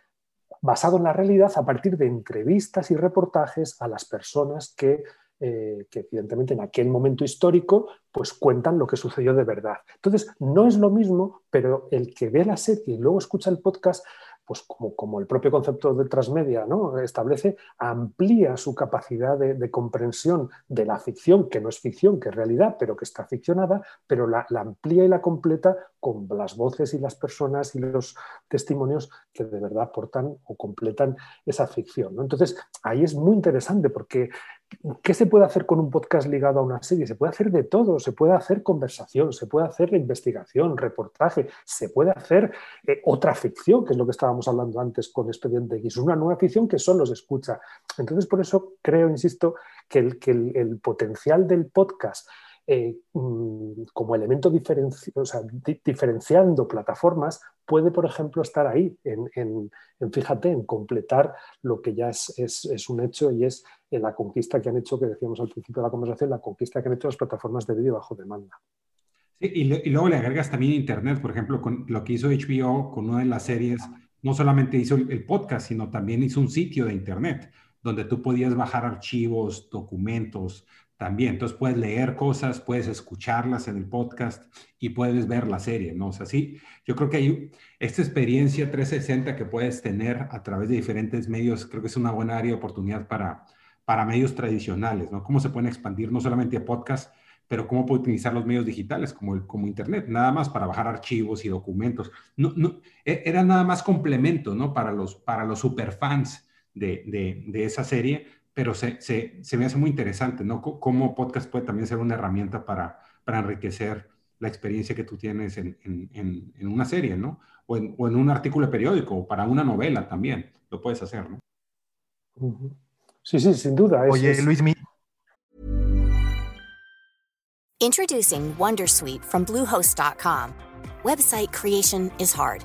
basado en la realidad a partir de entrevistas y reportajes a las personas que eh, que evidentemente en aquel momento histórico pues cuentan lo que sucedió de verdad. Entonces, no es lo mismo, pero el que ve la serie y luego escucha el podcast pues como, como, el propio concepto de transmedia ¿no? establece, amplía su capacidad de, comprensión de la ficción, que no es ficción, que es realidad, pero que está ficcionada, pero la, amplía y la completa con las voces y las personas y los testimonios que de verdad aportan o completan esa ficción. Entonces, ahí es muy interesante porque ¿Qué se puede hacer con un podcast ligado a una serie? Se puede hacer de todo, se puede hacer conversación, se puede hacer investigación, reportaje, se puede hacer eh, otra ficción, que es lo que estábamos hablando antes con Expediente X, una nueva ficción que solo se escucha. Entonces, por eso creo, insisto, que el, que el potencial del podcast eh, mm, como elemento diferenciando plataformas, puede, por ejemplo, estar ahí, en, fíjate, en completar lo que ya es, un hecho y es la conquista que han hecho, que decíamos al principio de la conversación, la conquista que han hecho las plataformas de vídeo bajo demanda. Y, luego le agregas también Internet, por ejemplo, con lo que hizo HBO con una de las series, no solamente hizo el podcast, sino también hizo un sitio de Internet donde tú podías bajar archivos, documentos, también. Entonces puedes leer cosas, puedes escucharlas en el podcast y puedes ver la serie, ¿no? O sea, sí, yo creo que hay esta experiencia 360 que puedes tener a través de diferentes medios, creo que es una buena área de oportunidad para, para medios tradicionales, ¿no? Cómo se pueden expandir no solamente a podcast, pero cómo puede utilizar los medios digitales como, como Internet, nada más para bajar archivos y documentos. No, no, e, era nada más complemento, ¿no? Para los, para los superfans de, de, de esa serie, pero se, se, se, me hace muy interesante, ¿no? cómo podcast puede también ser una herramienta para, para enriquecer la experiencia que tú tienes en, en, en una serie, ¿no? O en, o en, un artículo periódico, o para una novela también, lo puedes hacer, ¿no? Sí, sí, sin duda. Oye, Luis, mi... Introducing Wondersuite from Bluehost.com. Website creation is hard,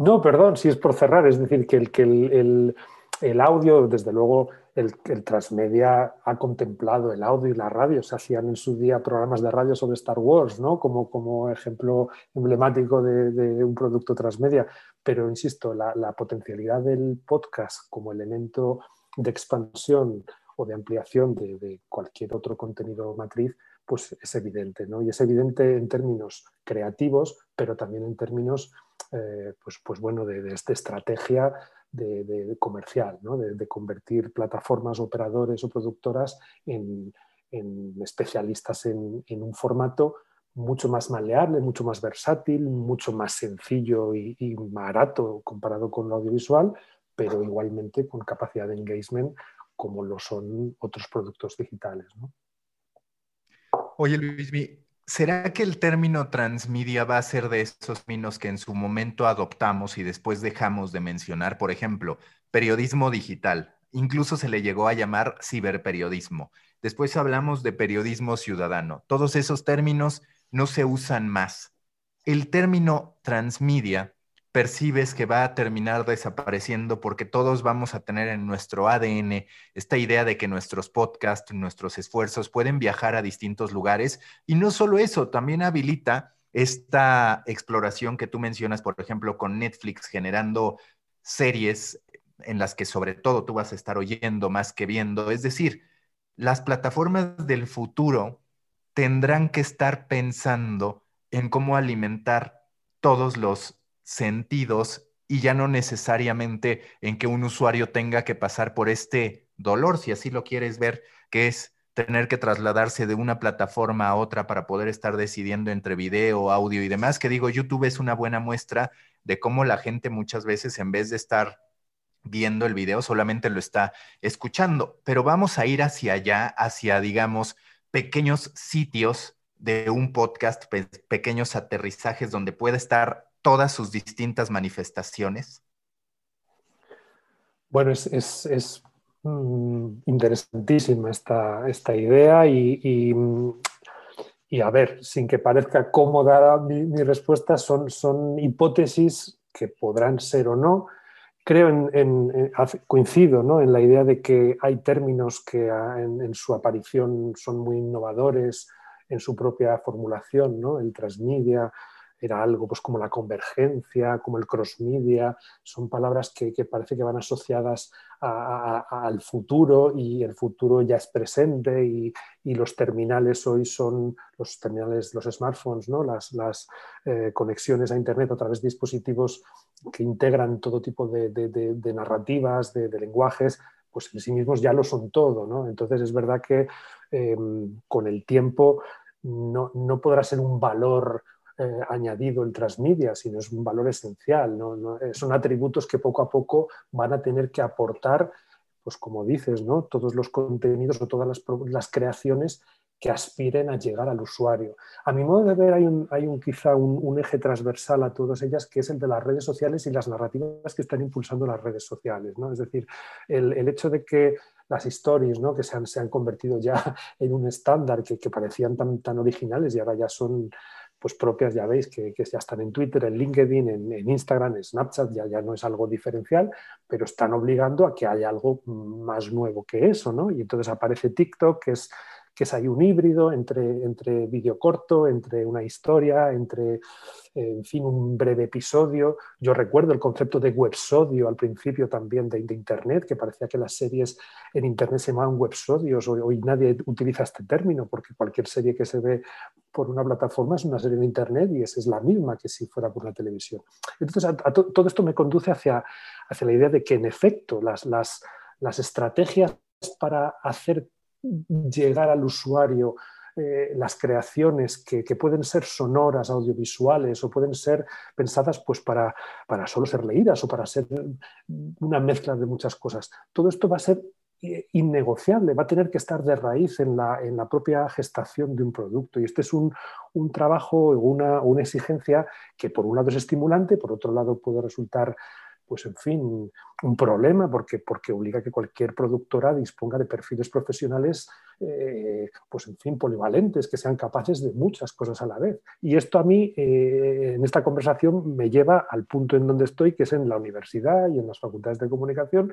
No, perdón, si es por cerrar, es decir, que el, que el, el, audio, desde luego, el, transmedia ha contemplado el audio y la radio. Se hacían en su día programas de radio sobre Star Wars, ¿no? Como, como ejemplo emblemático de, un producto transmedia. Pero, insisto, la, la potencialidad del podcast como elemento de expansión o de ampliación de, de, cualquier otro contenido matriz, pues es evidente, ¿no? Y es evidente en términos creativos, pero también en términos, eh, pues, pues bueno, de, de esta estrategia de, de comercial, ¿no? de, convertir plataformas, operadores o productoras en, en especialistas en, en, un formato mucho más maleable, mucho más versátil, mucho más sencillo y, y barato comparado con lo audiovisual, pero igualmente con capacidad de engagement como lo son otros productos digitales. ¿no? Oye, Luis, ¿será que el término transmedia va a ser de esos términos que en su momento adoptamos y después dejamos de mencionar? Por ejemplo, periodismo digital. Incluso se le llegó a llamar ciberperiodismo. Después hablamos de periodismo ciudadano. Todos esos términos no se usan más. El término transmedia percibes que va a terminar desapareciendo porque todos vamos a tener en nuestro ADN esta idea de que nuestros podcasts, nuestros esfuerzos pueden viajar a distintos lugares y no solo eso, también habilita esta exploración que tú mencionas, por ejemplo, con Netflix generando series en las que sobre todo tú vas a estar oyendo más que viendo. Es decir, las plataformas del futuro tendrán que estar pensando en cómo alimentar todos los sentidos y ya no necesariamente en que un usuario tenga que pasar por este dolor, si así lo quieres ver, que es tener que trasladarse de una plataforma a otra para poder estar decidiendo entre video, audio y demás, que digo, YouTube es una buena muestra de cómo la gente muchas veces en vez de estar viendo el video solamente lo está escuchando, pero vamos a ir hacia allá, hacia, digamos, pequeños sitios de un podcast, pe pequeños aterrizajes donde pueda estar todas sus distintas manifestaciones? Bueno, es, mmm, interesantísima esta, esta idea y, y, a ver, sin que parezca cómoda mi, respuesta, son, son hipótesis que podrán ser o no. Creo en, coincido ¿no? en la idea de que hay términos que en, en, su aparición son muy innovadores en su propia formulación, ¿no? el transmedia, era algo pues, como la convergencia, como el cross-media, son palabras que, parece que van asociadas al futuro y el futuro ya es presente y, los terminales hoy son los terminales, los smartphones, ¿no? las, eh, conexiones a Internet a través de dispositivos que integran todo tipo de, narrativas, de, lenguajes, pues en sí mismos ya lo son todo. ¿no? Entonces es verdad que eh, con el tiempo no podrá ser un valor eh, añadido el transmedia, sino es un valor esencial. ¿no? Eh, son atributos que poco a poco van a tener que aportar, pues como dices, ¿no? todos los contenidos o todas las, las, creaciones que aspiren a llegar al usuario. A mi modo de ver hay, un, hay un, quizá un, un, eje transversal a todas ellas, que es el de las redes sociales y las narrativas que están impulsando las redes sociales. ¿no? Es decir, el, el hecho de que las stories, ¿no? que se han, se han, convertido ya en un estándar, que, que parecían tan, tan originales y ahora ya son pues propias, ya veis, que, que, ya están en Twitter, en LinkedIn, en, Instagram, en Snapchat, ya, ya no es algo diferencial, pero están obligando a que haya algo más nuevo que eso, ¿no? Y entonces aparece TikTok, que es que es ahí un híbrido entre, entre vídeo corto, entre una historia, entre, en fin, un breve episodio. Yo recuerdo el concepto de websodio al principio también de, Internet, que parecía que las series en Internet se llamaban websodios. Hoy, nadie utiliza este término porque cualquier serie que se ve por una plataforma es una serie de Internet y esa es la misma que si fuera por la televisión. Entonces, todo esto me conduce hacia, hacia la idea de que, en efecto, las, las, las estrategias para hacer llegar al usuario eh, las creaciones que, pueden ser sonoras, audiovisuales o pueden ser pensadas pues, para, para solo ser leídas o para ser una mezcla de muchas cosas. Todo esto va a ser eh, innegociable, va a tener que estar de raíz en la, en la propia gestación de un producto. Y este es un, un trabajo, una, una exigencia que por un lado es estimulante, por otro lado puede resultar pues en fin, un problema porque, porque obliga a que cualquier productora disponga de perfiles profesionales, eh, pues en fin, polivalentes, que sean capaces de muchas cosas a la vez. Y esto a mí, eh, en esta conversación, me lleva al punto en donde estoy, que es en la universidad y en las facultades de comunicación,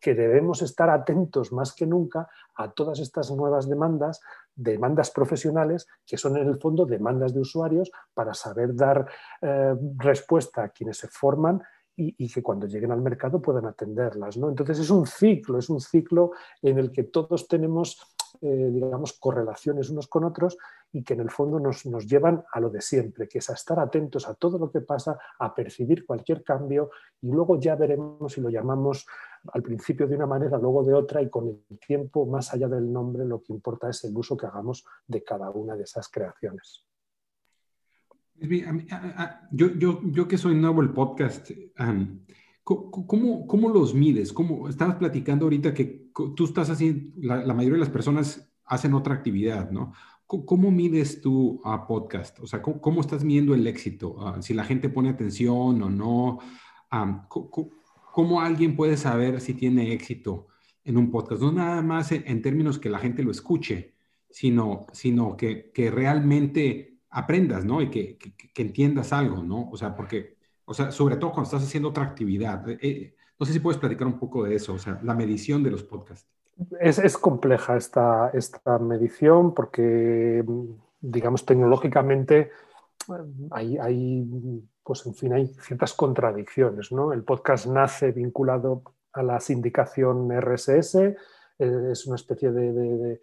que debemos estar atentos más que nunca a todas estas nuevas demandas, demandas profesionales, que son en el fondo demandas de usuarios para saber dar eh, respuesta a quienes se forman y, que cuando lleguen al mercado puedan atenderlas. ¿no? Entonces es un ciclo, es un ciclo en el que todos tenemos, eh, digamos, correlaciones unos con otros y que en el fondo nos, nos, llevan a lo de siempre, que es a estar atentos a todo lo que pasa, a percibir cualquier cambio y luego ya veremos si lo llamamos al principio de una manera, luego de otra y con el tiempo, más allá del nombre, lo que importa es el uso que hagamos de cada una de esas creaciones. Yo, yo, yo que soy nuevo el podcast, ¿cómo, ¿cómo, los mides? ¿Cómo, estabas platicando ahorita que tú estás haciendo, la, mayoría de las personas hacen otra actividad, ¿no? ¿Cómo mides tú a podcast? O sea, ¿cómo, estás midiendo el éxito? Ah, si la gente pone atención o no. ¿Cómo alguien puede saber si tiene éxito en un podcast? No nada más en, términos que la gente lo escuche, sino, sino que, que realmente aprendas, ¿no? Y que, entiendas algo, ¿no? O sea, porque, o sea, sobre todo cuando estás haciendo otra actividad. Eh, eh, no sé si puedes platicar un poco de eso, o sea, la medición de los podcasts. Es, compleja esta, esta medición porque, digamos, tecnológicamente hay, hay, pues en fin, hay ciertas contradicciones, ¿no? El podcast nace vinculado a la sindicación RSS, eh, es una especie de,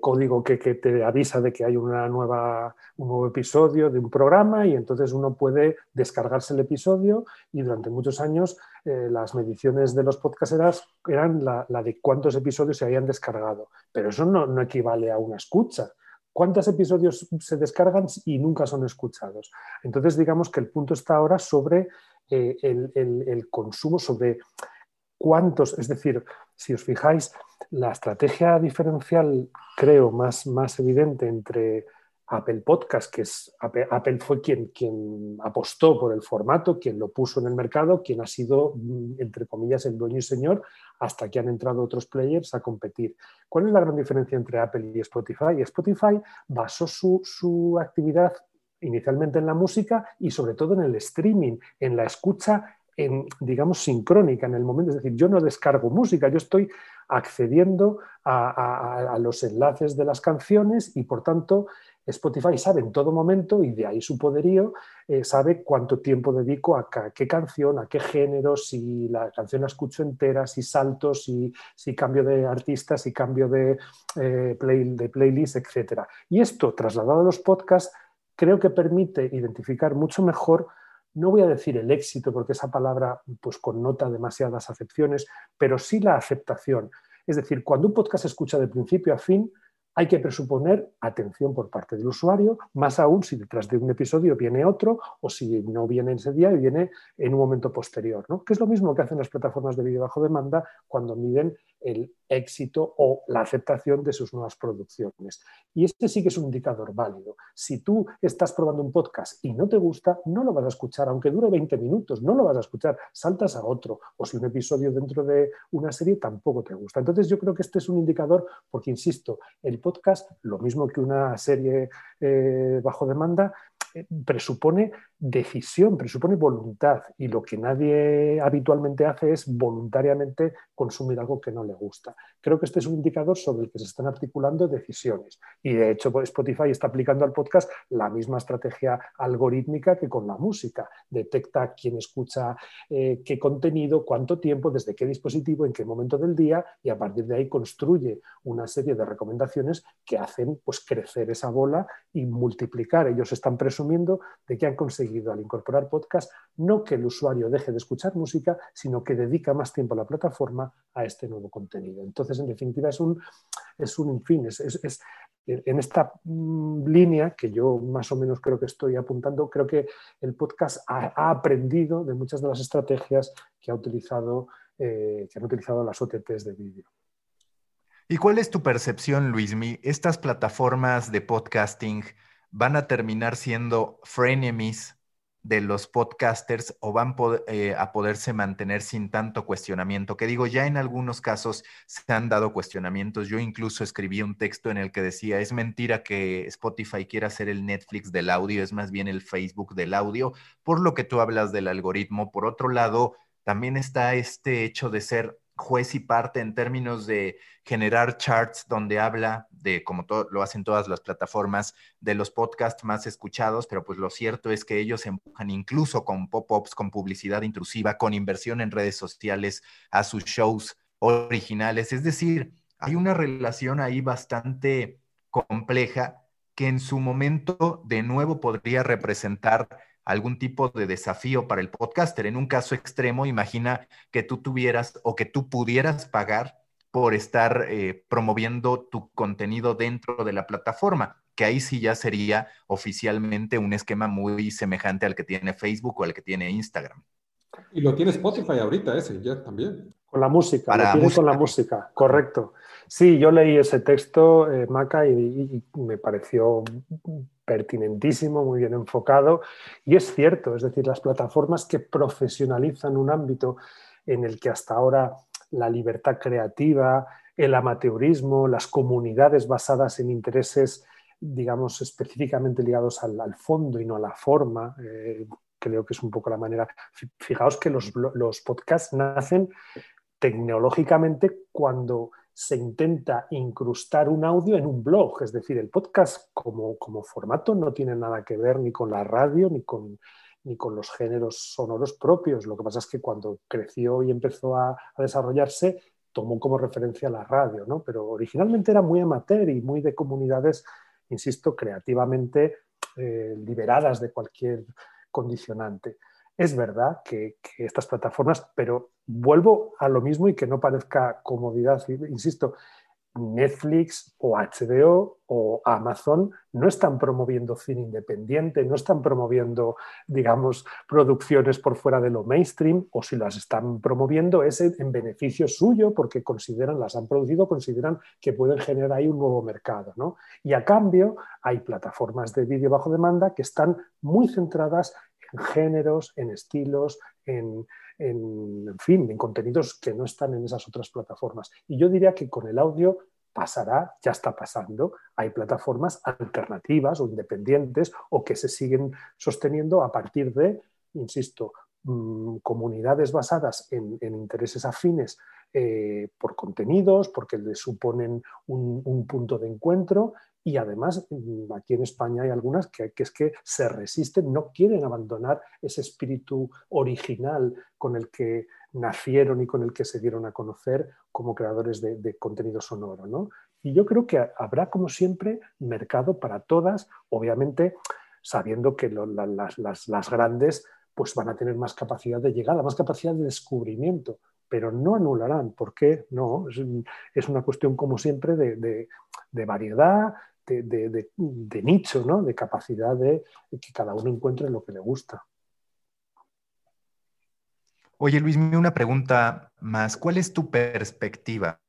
código que, te avisa de que hay una nueva, un nuevo episodio de un programa y entonces uno puede descargarse el episodio y durante muchos años eh, las mediciones de los podcasteras eran la, de cuántos episodios se habían descargado, pero eso no, equivale a una escucha. ¿Cuántos episodios se descargan y nunca son escuchados? Entonces, digamos que el punto está ahora sobre eh, el, el consumo, sobre cuántos, es decir, si os fijáis, la estrategia diferencial, creo, más, más evidente entre Apple Podcast, que es Apple, fue quien, quien apostó por el formato, quien lo puso en el mercado, quien ha sido, mm, entre comillas, el dueño y señor, hasta que han entrado otros players a competir. ¿Cuál es la gran diferencia entre Apple y Spotify? Spotify basó su, su actividad inicialmente en la música y sobre todo en el streaming, en la escucha digamos, sincrónica en el momento. Es decir, yo no descargo música, yo estoy accediendo a, los enlaces de las canciones y por tanto Spotify sabe en todo momento, y de ahí su poderío, eh, sabe cuánto tiempo dedico a qué canción, a qué género, si la canción la escucho entera, si salto, si, si cambio de artista, si cambio de, eh, play, de playlist, etc. Y esto, trasladado a los podcasts, creo que permite identificar mucho mejor no voy a decir el éxito, porque esa palabra pues, connota demasiadas acepciones, pero sí la aceptación. Es decir, cuando un podcast se escucha de principio a fin, hay que presuponer atención por parte del usuario, más aún si detrás de un episodio viene otro o si no viene ese día y viene en un momento posterior, ¿no? que es lo mismo que hacen las plataformas de vídeo bajo demanda cuando miden el éxito o la aceptación de sus nuevas producciones. Y este sí que es un indicador válido. Si tú estás probando un podcast y no te gusta, no lo vas a escuchar, aunque dure 20 minutos, no lo vas a escuchar, saltas a otro. O si un episodio dentro de una serie tampoco te gusta. Entonces yo creo que este es un indicador porque, insisto, el podcast, lo mismo que una serie eh, bajo demanda, presupone decisión, presupone voluntad y lo que nadie habitualmente hace es voluntariamente consumir algo que no le gusta. Creo que este es un indicador sobre el que se están articulando decisiones y de hecho pues, Spotify está aplicando al podcast la misma estrategia algorítmica que con la música. Detecta quién escucha eh, qué contenido, cuánto tiempo, desde qué dispositivo, en qué momento del día y a partir de ahí construye una serie de recomendaciones que hacen pues, crecer esa bola y multiplicar. Ellos están presumiendo de que han conseguido al incorporar podcast no que el usuario deje de escuchar música, sino que dedica más tiempo a la plataforma a este nuevo contenido. Entonces, en definitiva, es un, es un fin, es, en esta mm, línea que yo más o menos creo que estoy apuntando, creo que el podcast ha, aprendido de muchas de las estrategias que, ha utilizado, eh, que han utilizado las OTTs de vídeo. ¿Y cuál es tu percepción, Luismi? ¿Estas plataformas de podcasting van a terminar siendo frenemies de los podcasters o van eh, a poderse mantener sin tanto cuestionamiento? Que digo, ya en algunos casos se han dado cuestionamientos. Yo incluso escribí un texto en el que decía, es mentira que Spotify quiera ser el Netflix del audio, es más bien el Facebook del audio, por lo que tú hablas del algoritmo. Por otro lado, también está este hecho de ser juez y parte en términos de generar charts donde habla de, como lo hacen todas las plataformas, de los podcasts más escuchados, pero pues lo cierto es que ellos empujan incluso con pop-ups, con publicidad intrusiva, con inversión en redes sociales a sus shows originales. Es decir, hay una relación ahí bastante compleja que en su momento de nuevo podría representar algún tipo de desafío para el podcaster. En un caso extremo, imagina que tú tuvieras o que tú pudieras pagar por estar eh, promoviendo tu contenido dentro de la plataforma, que ahí sí ya sería oficialmente un esquema muy semejante al que tiene Facebook o al que tiene Instagram. Y lo tiene Spotify ahorita ese, ya también. Con la música, lo con la música, correcto. Sí, yo leí ese texto, eh, Maca, y, me pareció pertinentísimo, muy bien enfocado. Y es cierto, es decir, las plataformas que profesionalizan un ámbito en el que hasta ahora la libertad creativa, el amateurismo, las comunidades basadas en intereses, digamos, específicamente ligados al, fondo y no a la forma, eh, creo que es un poco la manera. Fijaos que los, los podcasts nacen tecnológicamente cuando se intenta incrustar un audio en un blog, es decir, el podcast como, como formato no tiene nada que ver ni con la radio ni con, ni con los géneros sonoros propios. Lo que pasa es que cuando creció y empezó a, desarrollarse, tomó como referencia la radio, ¿no? Pero originalmente era muy amateur y muy de comunidades, insisto, creativamente eh, liberadas de cualquier condicionante. Es verdad que, estas plataformas, pero vuelvo a lo mismo y que no parezca comodidad, insisto, Netflix o HBO o Amazon no están promoviendo cine independiente, no están promoviendo, digamos, producciones por fuera de lo mainstream, o si las están promoviendo es en beneficio suyo porque consideran, las han producido, consideran que pueden generar ahí un nuevo mercado. ¿no? Y a cambio hay plataformas de vídeo bajo demanda que están muy centradas en géneros, en estilos, en, fin, en contenidos que no están en esas otras plataformas. Y yo diría que con el audio pasará, ya está pasando. Hay plataformas alternativas o independientes o que se siguen sosteniendo a partir de, insisto, mm, comunidades basadas en, intereses afines eh, por contenidos, porque les suponen un punto de encuentro y además, mm, aquí en España hay algunas que, es que se resisten, no quieren abandonar ese espíritu original con el que nacieron y con el que se dieron a conocer como creadores de, contenido sonoro. ¿no? Y yo creo que habrá, como siempre, mercado para todas, obviamente sabiendo que las, grandes pues van a tener más capacidad de llegada, más capacidad de descubrimiento, pero no anularán. ¿Por qué? No, es, una cuestión, como siempre, de, de variedad, de, nicho, ¿no? de capacidad de que cada uno encuentre lo que le gusta. Oye, Luis, una pregunta más. ¿Cuál es tu perspectiva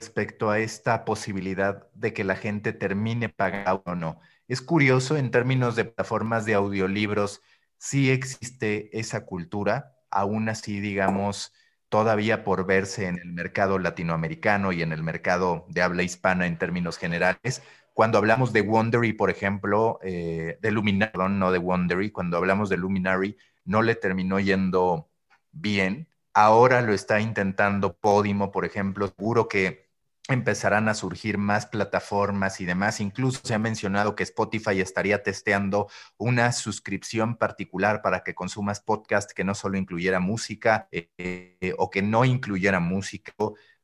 respecto a esta posibilidad de que la gente termine pagando o no? Es curioso en términos de plataformas de audiolibros, sí existe esa cultura, aún así, digamos, todavía por verse en el mercado latinoamericano y en el mercado de habla hispana en términos generales. Cuando hablamos de Wondery, por ejemplo, eh, de Luminary, no de Wondery, cuando hablamos de Luminary, no le terminó yendo bien. Ahora lo está intentando Podimo, por ejemplo. Seguro que empezarán a surgir más plataformas y demás. Incluso se ha mencionado que Spotify estaría testeando una suscripción particular para que consumas podcast que no solo incluyera música eh, o que no incluyera música.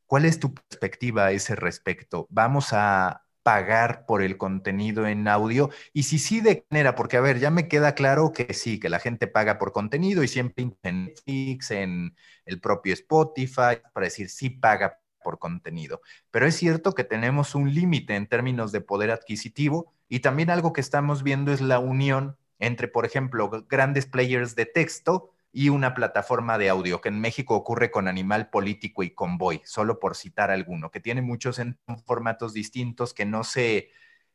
¿Cuál es tu perspectiva a ese respecto? ¿Vamos a pagar por el contenido en audio? Y si sí, de qué manera, porque a ver, ya me queda claro que sí, que la gente paga por contenido y siempre en Netflix, en el propio Spotify, para decir sí paga por contenido. Pero es cierto que tenemos un límite en términos de poder adquisitivo y también algo que estamos viendo es la unión entre, por ejemplo, grandes players de texto y una plataforma de audio, que en México ocurre con Animal Político y Convoy, solo por citar alguno, que tiene muchos en formatos distintos que no se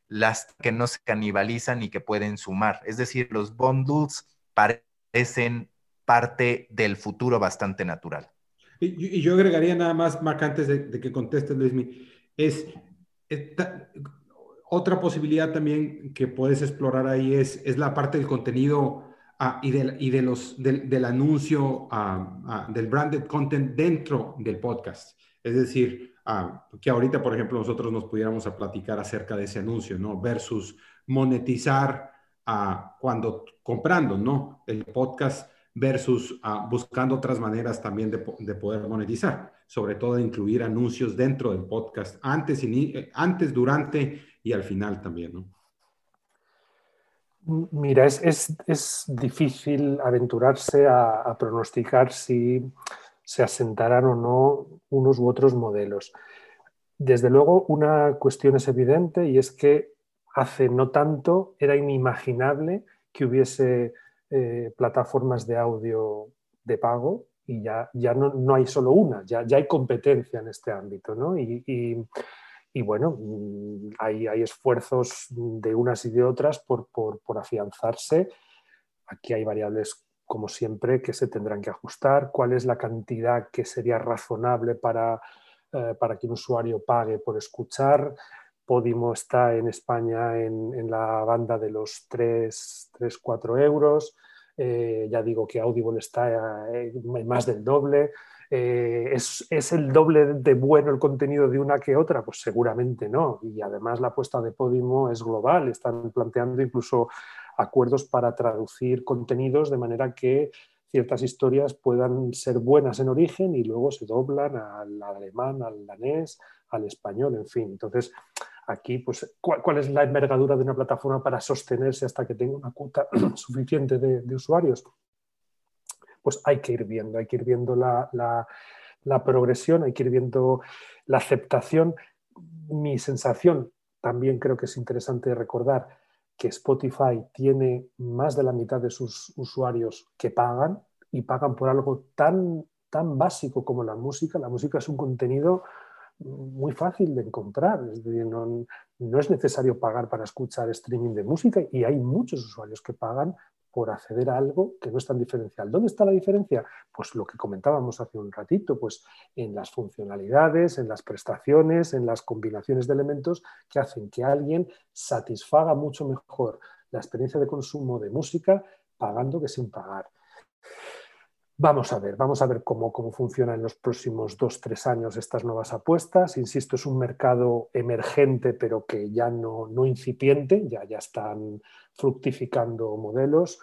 las que no se canibalizan y que pueden sumar. Es decir, los bundles parecen parte del futuro bastante natural. Y, yo agregaría nada más, Mac, antes de, que contestes, Luismi, es, otra posibilidad también que puedes explorar ahí es, es la parte del contenido ah, y, del, y de los, del, anuncio ah, ah, del branded content dentro del podcast. Es decir, que ahorita, por ejemplo, nosotros nos pudiéramos a platicar acerca de ese anuncio, ¿no? Versus monetizar cuando comprando, ¿no? El podcast versus buscando otras maneras también de, de, poder monetizar, sobre todo incluir anuncios dentro del podcast, antes, y, antes durante y al final también. Mira, es, es, es difícil aventurarse a, a, pronosticar si se asentarán o no unos u otros modelos. Desde luego, una cuestión es evidente y es que hace no tanto era inimaginable que hubiese eh, plataformas de audio de pago y ya, ya no, no hay solo una, ya, ya, hay competencia en este ámbito. ¿no? Y, y, bueno, mm, hay, hay, esfuerzos de unas y de otras por, por, por, afianzarse. Aquí hay variables, como siempre, que se tendrán que ajustar. ¿Cuál es la cantidad que sería razonable para, eh, para que un usuario pague por escuchar? Podimo está en España en, la banda de los 3, 4 euros. Eh, ya digo que Audible está eh, en más del doble. Eh, ¿es, ¿es, el doble de bueno el contenido de una que otra? Pues seguramente no. Y además la apuesta de Podimo es global. Están planteando incluso acuerdos para traducir contenidos de manera que ciertas historias puedan ser buenas en origen y luego se doblan al alemán, al danés, al español, en fin. Entonces, Aquí, pues, ¿cuál, es la envergadura de una plataforma para sostenerse hasta que tenga una cuota suficiente de, usuarios? Pues hay que ir viendo, hay que ir viendo la, progresión, hay que ir viendo la aceptación. Mi sensación, también creo que es interesante recordar que Spotify tiene más de la mitad de sus usuarios que pagan y pagan por algo tan, tan básico como la música. La música es un contenido muy fácil de encontrar. Es decir, no, es necesario pagar para escuchar streaming de música y hay muchos usuarios que pagan por acceder a algo que no es tan diferencial. ¿Dónde está la diferencia? Pues lo que comentábamos hace un ratito, pues en las funcionalidades, en las prestaciones, en las combinaciones de elementos que hacen que alguien satisfaga mucho mejor la experiencia de consumo de música pagando que sin pagar. Vamos a ver, vamos a ver cómo, cómo funcionan en los próximos dos, tres años estas nuevas apuestas. Insisto, es un mercado emergente, pero que ya no, no incipiente, ya, ya están fructificando modelos.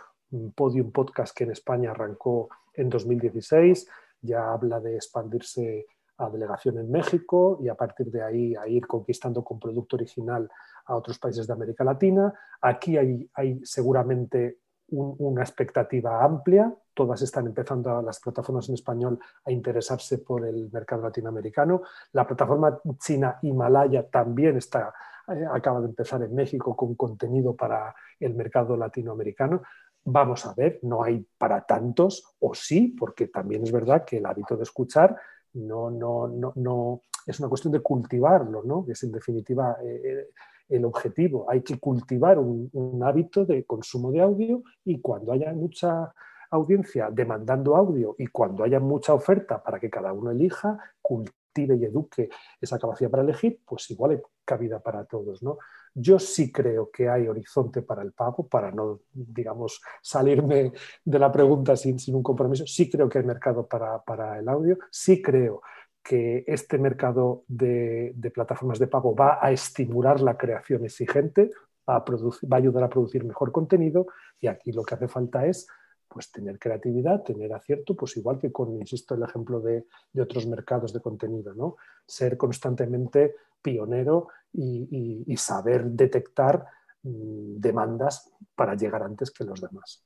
Podium Podcast, que en España arrancó en 2016, ya habla de expandirse a delegación en México y a partir de ahí a ir conquistando con producto original a otros países de América Latina. Aquí hay, hay seguramente una expectativa amplia. Todas están empezando las plataformas en español a interesarse por el mercado latinoamericano. La plataforma china Himalaya también está, eh, acaba de empezar en México con contenido para el mercado latinoamericano. Vamos a ver, no hay para tantos, o sí, porque también es verdad que el hábito de escuchar no, no, no, no es una cuestión de cultivarlo, ¿no? es en definitiva eh, eh, el objetivo. Hay que cultivar un, hábito de consumo de audio y cuando haya mucha audiencia demandando audio y cuando haya mucha oferta para que cada uno elija, cultive y eduque esa capacidad para elegir, pues igual hay cabida para todos. ¿no? Yo sí creo que hay horizonte para el pago, para no, digamos, salirme de la pregunta sin, sin un compromiso. Sí creo que hay mercado para, para el audio, sí creo que este mercado de, plataformas de pago va a estimular la creación exigente, a, va a, ayudar a producir mejor contenido y aquí lo que hace falta es pues, tener creatividad, tener acierto, pues igual que con, insisto, el ejemplo de, otros mercados de contenido, ¿no? ser constantemente pionero y, saber detectar mm, demandas para llegar antes que los demás.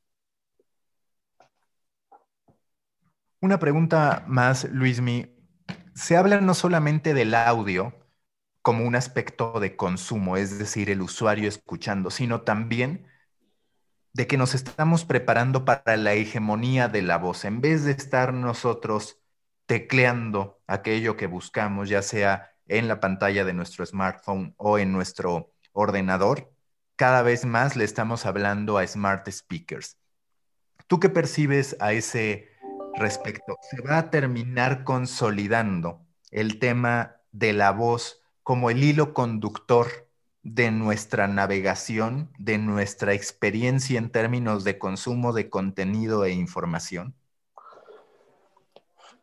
Una pregunta más, Luismi se habla no solamente del audio como un aspecto de consumo, es decir, el usuario escuchando, sino también de que nos estamos preparando para la hegemonía de la voz. En vez de estar nosotros tecleando aquello que buscamos, ya sea en la pantalla de nuestro smartphone o en nuestro ordenador, cada vez más le estamos hablando a smart speakers. ¿Tú qué percibes a ese respecto? ¿Se va a terminar consolidando el tema de la voz como el hilo conductor de nuestra navegación, de nuestra experiencia en términos de consumo de contenido e información?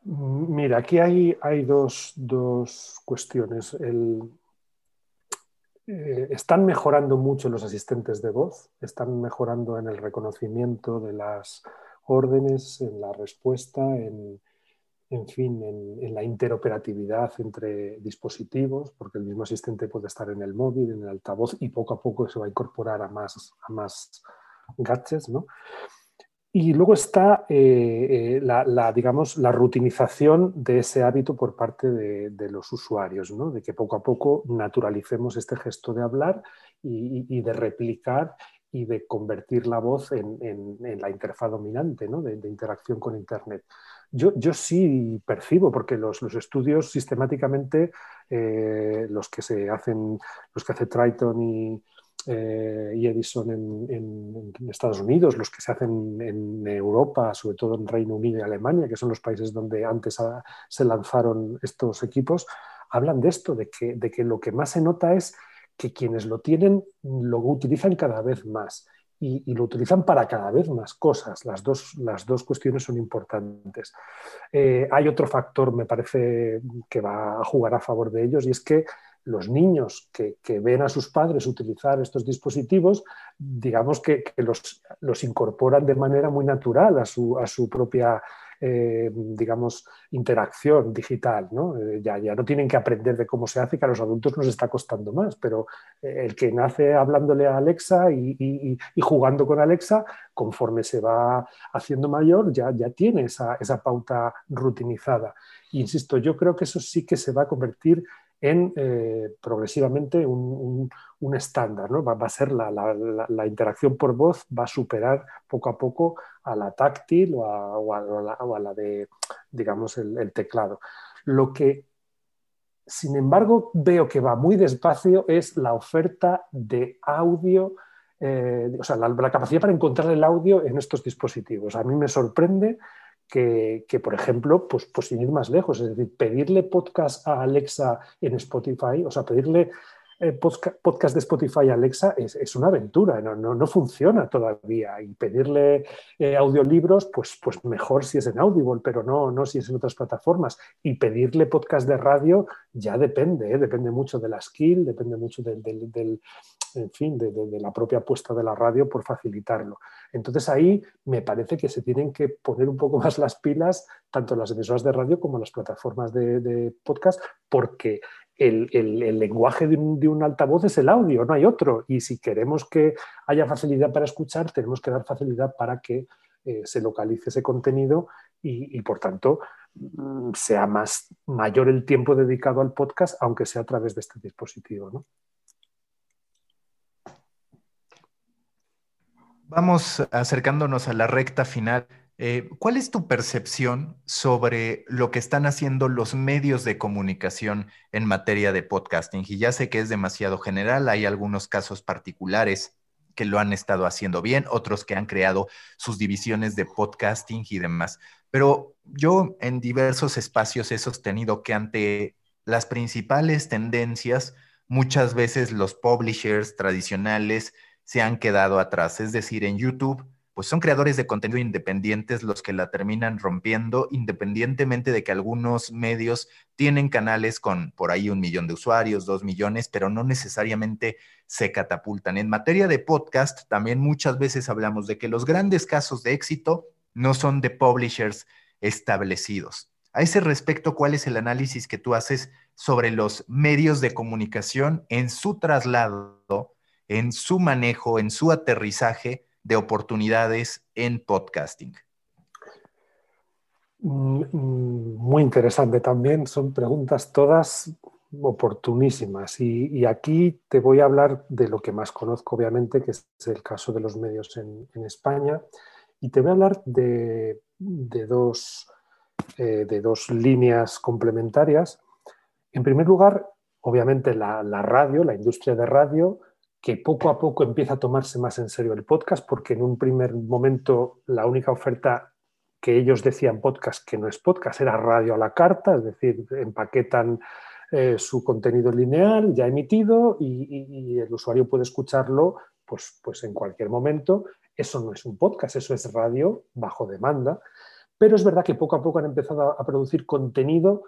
Mira, aquí hay, hay dos, cuestiones. Eh, están mejorando mucho los asistentes de voz, están mejorando en el reconocimiento de las órdenes, en la respuesta, en, en fin, en, la interoperatividad entre dispositivos, porque el mismo asistente puede estar en el móvil, en el altavoz, y poco a poco se va a incorporar a más, a más gadgets, ¿no? Y luego está eh, eh, la, digamos, la rutinización de ese hábito por parte de, los usuarios, ¿no? de que poco a poco naturalicemos este gesto de hablar y, de replicar y de convertir la voz en, la interfaz dominante ¿no? de, interacción con Internet. Yo, sí percibo, porque los, estudios sistemáticamente, eh, los que se hacen, los que hace Triton y, eh, Edison en, Estados Unidos, los que se hacen en Europa, sobre todo en Reino Unido y Alemania, que son los países donde antes se lanzaron estos equipos, hablan de esto, de que, de que lo que más se nota es que quienes lo tienen lo utilizan cada vez más y, lo utilizan para cada vez más cosas. Las dos, las dos cuestiones son importantes. Eh, hay otro factor, me parece, que va a jugar a favor de ellos y es que los niños que, ven a sus padres utilizar estos dispositivos, digamos que, los, los, incorporan de manera muy natural a su, a su propia eh, digamos, interacción digital. ¿no? Eh, ya, ya no tienen que aprender de cómo se hace, que a los adultos nos está costando más, pero eh, el que nace hablándole a Alexa y, jugando con Alexa, conforme se va haciendo mayor, ya, ya tiene esa, esa pauta rutinizada. Insisto, yo creo que eso sí que se va a convertir en progresivamente un, un, estándar. ¿no? Va, a ser la, la, la, interacción por voz, va a superar poco a poco a la táctil o a, la, de, digamos, el, teclado. Lo que, sin embargo, veo que va muy despacio es la oferta de audio, eh, o sea, la, capacidad para encontrar el audio en estos dispositivos. A mí me sorprende que, por ejemplo, pues, pues sin ir más lejos, es decir, pedirle podcast a Alexa en Spotify, o sea, pedirle eh, podcast de Spotify Alexa es, una aventura, no, no, funciona todavía. Y pedirle eh, audiolibros, pues, pues mejor si es en Audible, pero no, no si es en otras plataformas. Y pedirle podcast de radio ya depende, ¿eh? depende mucho de la skill, depende mucho del, en fin, de, la propia apuesta de la radio por facilitarlo. Entonces ahí me parece que se tienen que poner un poco más las pilas, tanto las emisoras de radio como las plataformas de, podcast, porque el, lenguaje de un, altavoz es el audio, no hay otro. Y si queremos que haya facilidad para escuchar, tenemos que dar facilidad para que eh, se localice ese contenido y, por tanto mm, sea más mayor el tiempo dedicado al podcast, aunque sea a través de este dispositivo. Vamos acercándonos a la recta final. Eh, ¿Cuál es tu percepción sobre lo que están haciendo los medios de comunicación en materia de podcasting? Y ya sé que es demasiado general, hay algunos casos particulares que lo han estado haciendo bien, otros que han creado sus divisiones de podcasting y demás. Pero yo en diversos espacios he sostenido que ante las principales tendencias, muchas veces los publishers tradicionales se han quedado atrás. Es decir, en YouTube pues son creadores de contenido independientes los que la terminan rompiendo, independientemente de que algunos medios tienen canales con por ahí un millón de usuarios, dos millones, pero no necesariamente se catapultan. En materia de podcast, también muchas veces hablamos de que los grandes casos de éxito no son de publishers establecidos. A ese respecto, ¿cuál es el análisis que tú haces sobre los medios de comunicación en su traslado, en su manejo, en su aterrizaje? de oportunidades en podcasting? Mm, mm, muy interesante también, son preguntas todas oportunísimas y, aquí te voy a hablar de lo que más conozco, obviamente, que es el caso de los medios en, España y te voy a hablar de, dos, eh, de dos líneas complementarias. En primer lugar, obviamente la, radio, la industria de radio, que poco a poco empieza a tomarse más en serio el podcast, porque en un primer momento la única oferta que ellos decían podcast, que no es podcast, era radio a la carta, es decir, empaquetan eh, su contenido lineal ya emitido y, el usuario puede escucharlo pues, pues en cualquier momento. Eso no es un podcast, eso es radio bajo demanda. Pero es verdad que poco a poco han empezado a producir contenido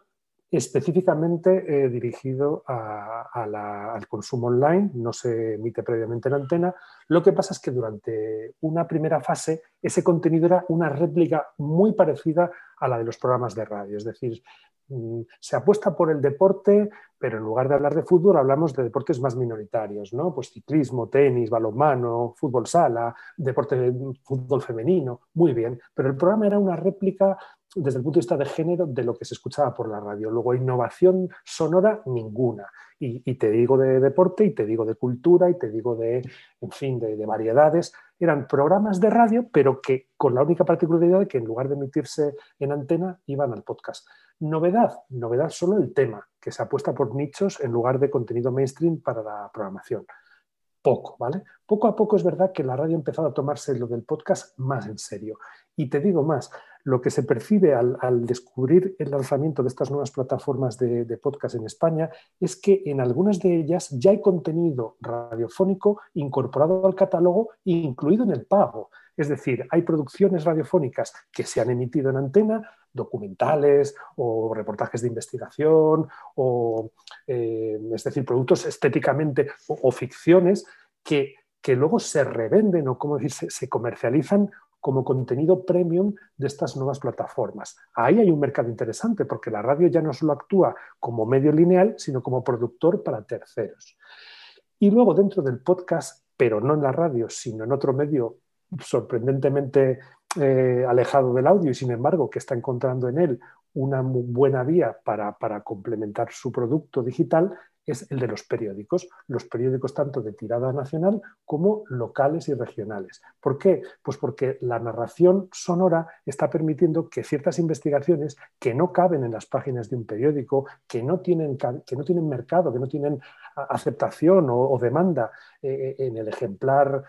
específicamente eh, dirigido al consumo online, no se emite previamente en antena. Lo que pasa es que durante una primera fase ese contenido era una réplica muy parecida a la de los programas de radio, es decir, Mm, se apuesta por el deporte, pero en lugar de hablar de fútbol hablamos de deportes más minoritarios, ¿no? Pues ciclismo, tenis, balonmano, fútbol sala, deporte de fútbol femenino, muy bien, pero el programa era una réplica desde el punto de vista de género de lo que se escuchaba por la radio. Luego, innovación sonora, ninguna. Y, te digo de deporte, y te digo de cultura, y te digo de, en fin, de, de variedades. Eran programas de radio, pero que con la única particularidad de que en lugar de emitirse en antena, iban al podcast. Novedad, novedad solo el tema, que se apuesta por nichos en lugar de contenido mainstream para la programación. Poco, ¿vale? Poco a poco es verdad que la radio ha empezado a tomarse lo del podcast más en serio. Y te digo más, lo que se percibe al, descubrir el lanzamiento de estas nuevas plataformas de, de, podcast en España es que en algunas de ellas ya hay contenido radiofónico incorporado al catálogo, incluido en el pago. Es decir, hay producciones radiofónicas que se han emitido en antena, documentales o reportajes de investigación, o, eh, es decir, productos estéticamente o, ficciones que, luego se revenden o como decir, se, comercializan como contenido premium de estas nuevas plataformas. Ahí hay un mercado interesante porque la radio ya no solo actúa como medio lineal, sino como productor para terceros. Y luego dentro del podcast, pero no en la radio, sino en otro medio sorprendentemente eh, alejado del audio y sin embargo que está encontrando en él una buena vía para, complementar su producto digital es el de los periódicos, los periódicos tanto de tirada nacional como locales y regionales. ¿Por qué? Pues porque la narración sonora está permitiendo que ciertas investigaciones que no caben en las páginas de un periódico, que no tienen, que no tienen mercado, que no tienen aceptación o, demanda eh, en el ejemplar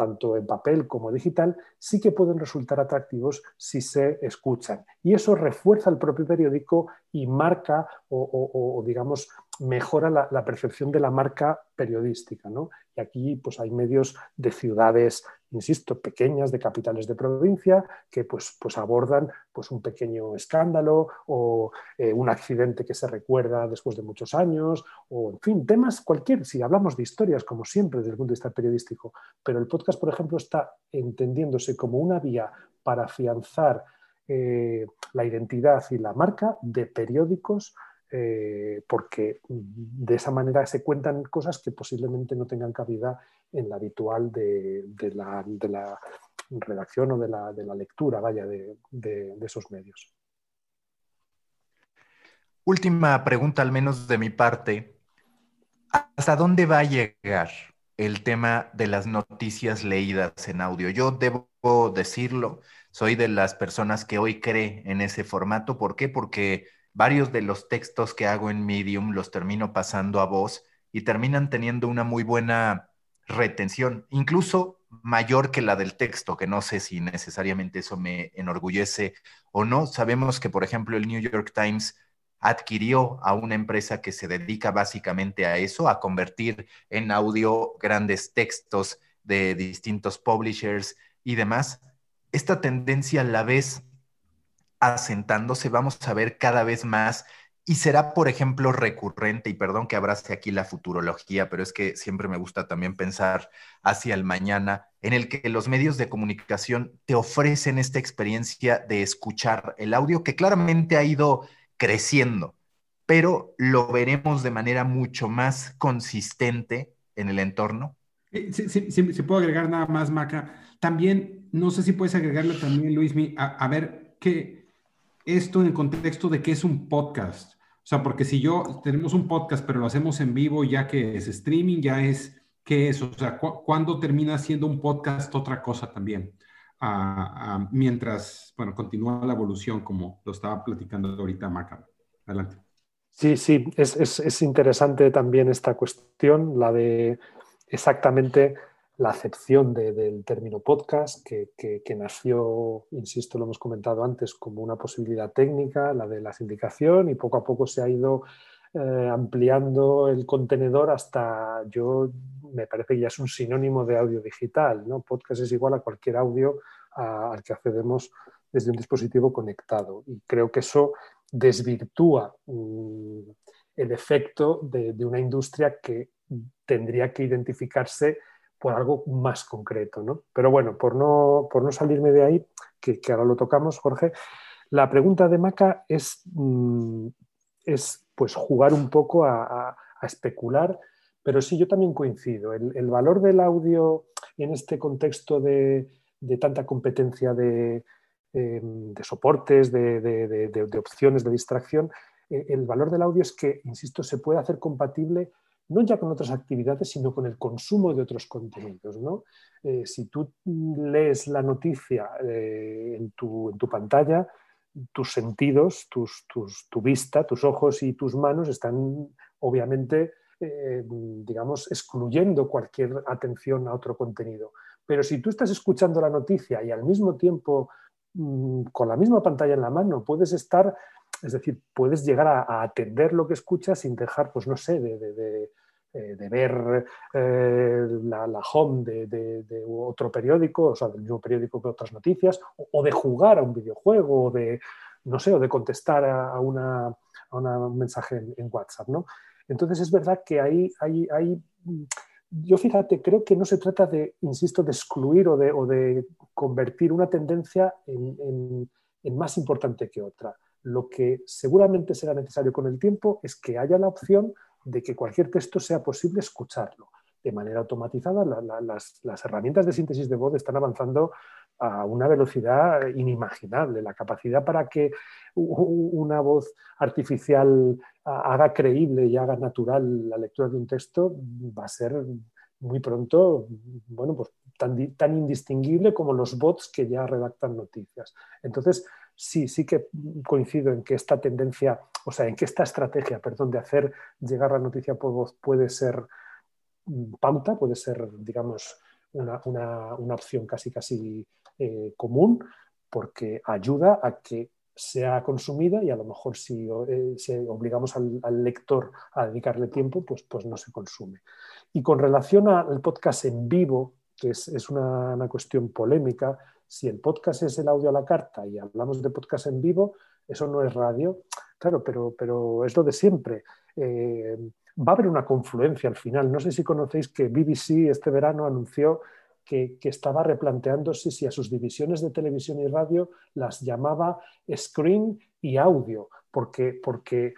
tanto en papel como digital, sí que pueden resultar atractivos si se escuchan. Y eso refuerza el propio periódico y marca o, digamos, mejora la, percepción de la marca periodística. ¿no? Y aquí pues, hay medios de ciudades, insisto, pequeñas, de capitales de provincia, que pues, pues abordan pues, un pequeño escándalo o eh, un accidente que se recuerda después de muchos años, o en fin, temas cualquier, si hablamos de historias, como siempre, desde el punto de vista periodístico, pero el podcast, por ejemplo, está entendiéndose como una vía para afianzar eh, la identidad y la marca de periódicos eh, porque de esa manera se cuentan cosas que posiblemente no tengan cabida en la habitual de, la, redacción o de la, lectura, vaya, de, esos medios. Última pregunta, al menos de mi parte. ¿Hasta dónde va a llegar el tema de las noticias leídas en audio? Yo debo decirlo, soy de las personas que hoy cree en ese formato. ¿Por qué? Porque varios de los textos que hago en Medium los termino pasando a voz y terminan teniendo una muy buena retención, incluso mayor que la del texto, que no sé si necesariamente eso me enorgullece o no. Sabemos que, por ejemplo, el New York Times adquirió a una empresa que se dedica básicamente a eso, a convertir en audio grandes textos de distintos publishers y demás. Esta tendencia la ves asentándose, vamos a ver cada vez más y será, por ejemplo, recurrente, y perdón que abrace aquí la futurología, pero es que siempre me gusta también pensar hacia el mañana, en el que los medios de comunicación te ofrecen esta experiencia de escuchar el audio que claramente ha ido creciendo, pero lo veremos de manera mucho más consistente en el entorno. Eh, se puede agregar nada más, Maca. También, no sé si puedes agregarlo también, Luismi, a, a ver qué esto en el contexto de que es un podcast. O sea, porque si yo tenemos un podcast, pero lo hacemos en vivo, ya que es streaming, ya es, ¿qué es? O sea, ¿cuándo termina siendo un podcast otra cosa también? mientras, bueno, continúa la evolución, como lo estaba platicando ahorita Maca. Adelante. Sí, sí, es, es, es interesante también esta cuestión, la de exactamente la acepción del término podcast, que, nació, insisto, lo hemos comentado antes, como una posibilidad técnica, la de la sindicación, y poco a poco se ha ido eh, ampliando el contenedor hasta, yo me parece que ya es un sinónimo de audio digital. ¿no? Podcast es igual a cualquier audio al que accedemos desde un dispositivo conectado. Y creo que eso desvirtúa mm, el efecto de una industria que tendría que identificarse por algo más concreto. ¿no? Pero bueno, por no, por no salirme de ahí, que, ahora lo tocamos, Jorge, la pregunta de Maca es, mm, es pues, jugar un poco a, especular, pero sí yo también coincido. El, valor del audio en este contexto de, tanta competencia de, em, soportes, de, opciones de distracción, eh, el valor del audio es que, insisto, se puede hacer compatible no ya con otras actividades, sino con el consumo de otros contenidos. ¿no? Eh, si tú lees la noticia eh, en, tu, pantalla, tus sentidos, tus, tu vista, tus ojos y tus manos están obviamente, eh, digamos, excluyendo cualquier atención a otro contenido. Pero si tú estás escuchando la noticia y al mismo tiempo, mm, con la misma pantalla en la mano, puedes estar es decir, puedes llegar a, atender lo que escuchas sin dejar, pues no sé, de, eh, ver eh, la, home de, otro periódico, o sea, del mismo periódico que otras noticias, o, de jugar a un videojuego, o de, no sé, o de contestar a, una, un mensaje en, WhatsApp, ¿no? Entonces es verdad que ahí hay, yo fíjate, creo que no se trata de, insisto, de excluir o de, o de convertir una tendencia en, en más importante que otra. Lo que seguramente será necesario con el tiempo es que haya la opción de que cualquier texto sea posible escucharlo. De manera automatizada, las, herramientas de síntesis de voz están avanzando a una velocidad inimaginable. La capacidad para que una voz artificial haga creíble y haga natural la lectura de un texto va a ser muy pronto, bueno, pues tan, tan indistinguible como los bots que ya redactan noticias. Entonces, sí, sí que coincido en que esta tendencia, o sea, en que esta estrategia, perdón, de hacer llegar la noticia por voz puede ser mm, pauta, puede ser, digamos, una, opción casi, casi eh, común, porque ayuda a que sea consumida y a lo mejor si, eh, obligamos al, lector a dedicarle tiempo, pues, pues no se consume. Y con relación al podcast en vivo, que es, una, una, cuestión polémica, si el podcast es el audio a la carta y hablamos de podcast en vivo, eso no es radio. Claro, pero, pero es lo de siempre. Eh, va a haber una confluencia al final. No sé si conocéis que BBC este verano anunció que, estaba replanteándose si a sus divisiones de televisión y radio las llamaba screen y audio, porque, porque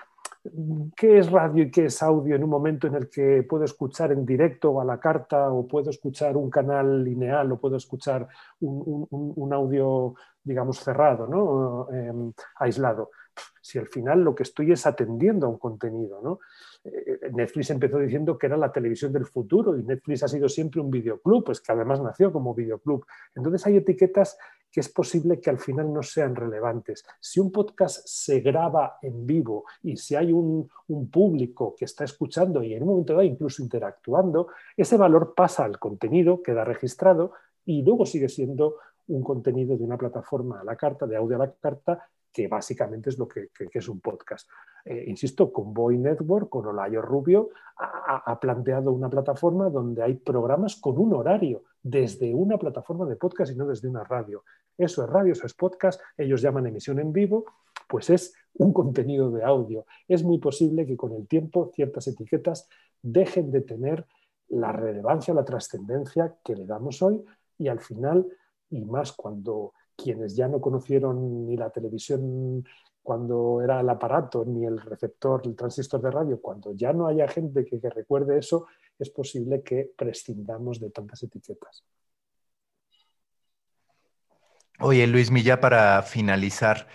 qué es radio y qué es audio en un momento en el que puedo escuchar en directo o a la carta o puedo escuchar un canal lineal o puedo escuchar un, audio, digamos, cerrado, ¿no? Em, aislado. Si al final lo que estoy es atendiendo a un contenido, ¿no? Eh, Netflix empezó diciendo que era la televisión del futuro y Netflix ha sido siempre un videoclub, pues que además nació como videoclub. Entonces hay etiquetas que es posible que al final no sean relevantes. Si un podcast se graba en vivo y si hay un, público que está escuchando y en un momento dado incluso interactuando, ese valor pasa al contenido, queda registrado y luego sigue siendo un contenido de una plataforma a la carta, de audio a la carta, que básicamente es lo que, es un podcast. Eh, insisto, con Boy Network, con Olayo Rubio, ha, planteado una plataforma donde hay programas con un horario, desde una plataforma de podcast y no desde una radio. Eso es radio, eso es podcast, ellos llaman emisión en vivo, pues es un contenido de audio. Es muy posible que con el tiempo ciertas etiquetas dejen de tener la relevancia, la trascendencia que le damos hoy y al final, y más cuando quienes ya no conocieron ni la televisión cuando era el aparato, ni el receptor, el transistor de radio, cuando ya no haya gente que, recuerde eso, es posible que prescindamos de tantas etiquetas. Oye, Luis Milla, para finalizar,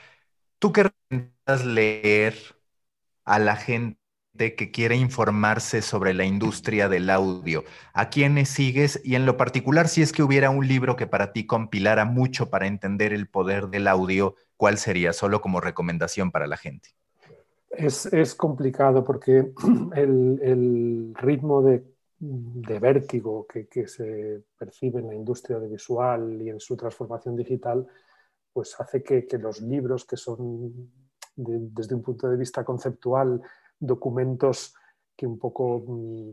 ¿Tú qué recomiendas leer a la gente que quiere informarse sobre la industria del audio? ¿A quiénes sigues? Y en lo particular, si es que hubiera un libro que para ti compilara mucho para entender el poder del audio, ¿cuál sería? Solo como recomendación para la gente. Es, complicado porque el, ritmo de, vértigo que, se percibe en la industria audiovisual y en su transformación digital, pues hace que, los libros que son desde un punto de vista conceptual documentos que un poco,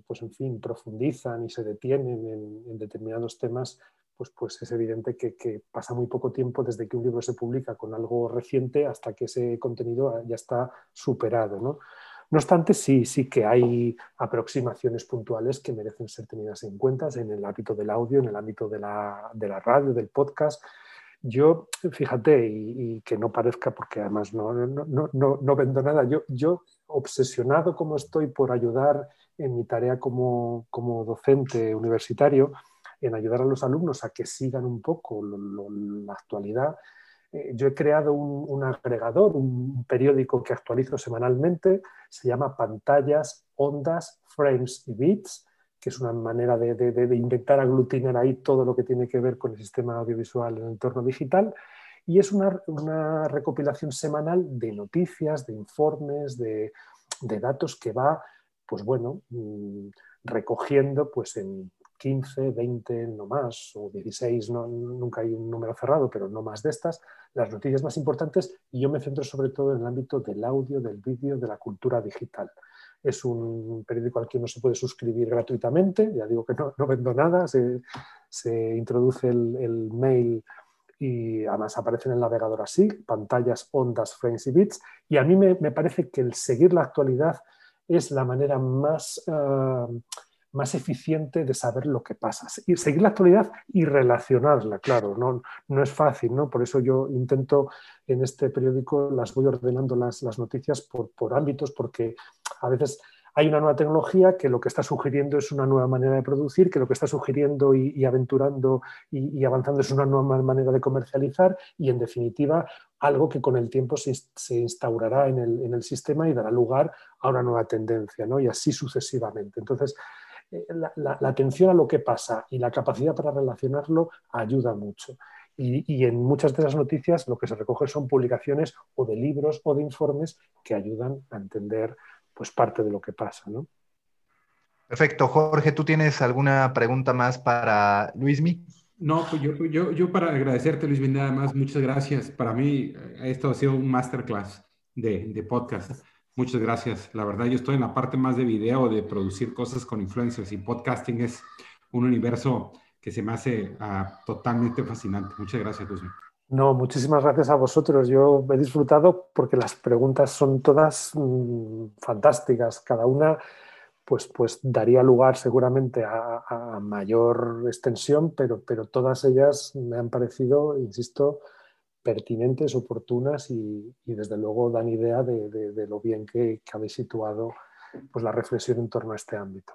pues en fin, profundizan y se detienen en determinados temas, pues, pues es evidente que, pasa muy poco tiempo desde que un libro se publica con algo reciente hasta que ese contenido ya está superado. ¿no? obstante, sí, sí que hay aproximaciones puntuales que merecen ser tenidas en cuenta en el ámbito del audio, en el ámbito de la, radio, del podcast. Yo, fíjate, y, que no parezca, porque además no, no, vendo nada, yo, yo obsesionado como estoy por ayudar en mi tarea como, como docente universitario, en ayudar a los alumnos a que sigan un poco la actualidad, eh, yo he creado un, agregador, un periódico que actualizo semanalmente, se llama Pantallas, Ondas, Frames y Bits, que es una manera de, de, intentar aglutinar ahí todo lo que tiene que ver con el sistema audiovisual en el entorno digital. Y es una, recopilación semanal de noticias, de informes, de, datos que va, pues bueno, mm, recogiendo pues en 15, 20, no más, o 16, no, nunca hay un número cerrado, pero no más de estas, las noticias más importantes y yo me centro sobre todo en el ámbito del audio, del vídeo, de la cultura digital. Es un periódico al que uno se puede suscribir gratuitamente, ya digo que no, vendo nada, se, introduce el, mail y además aparece en el navegador así, pantallas, ondas, frames y bits, y a mí me, parece que el seguir la actualidad es la manera más... Ah, más eficiente de saber lo que pasa. Y seguir la actualidad y relacionarla, claro, no, no es fácil, ¿no? Por eso yo intento en este periódico, las voy ordenando las, las noticias por, por ámbitos, porque a veces hay una nueva tecnología que lo que está sugiriendo es una nueva manera de producir, que lo que está sugiriendo y, aventurando y, avanzando es una nueva manera de comercializar y, en definitiva, algo que con el tiempo se, instaurará en el, sistema y dará lugar a una nueva tendencia, ¿no? y así sucesivamente. Entonces, eh, la, atención a lo que pasa y la capacidad para relacionarlo ayuda mucho. Y, en muchas de las noticias lo que se recoge son publicaciones o de libros o de informes que ayudan a entender pues, parte de lo que pasa. ¿no? Perfecto. Jorge, ¿tú tienes alguna pregunta más para Luismi? No, pues yo, yo, yo para agradecerte, Luismi, nada más, muchas gracias. Para mí eh, esto ha sido un masterclass de, de podcast. Muchas gracias. La verdad, yo estoy en la parte más de video, de producir cosas con influencers y podcasting es un universo que se me hace ah, totalmente fascinante. Muchas gracias, Luis. No, muchísimas gracias a vosotros. Yo he disfrutado porque las preguntas son todas mm, fantásticas. Cada una pues, pues daría lugar seguramente a, mayor extensión, pero, todas ellas me han parecido, insisto, pertinentes, oportunas y, desde luego dan idea de, lo bien que, habéis situado pues, la reflexión en torno a este ámbito.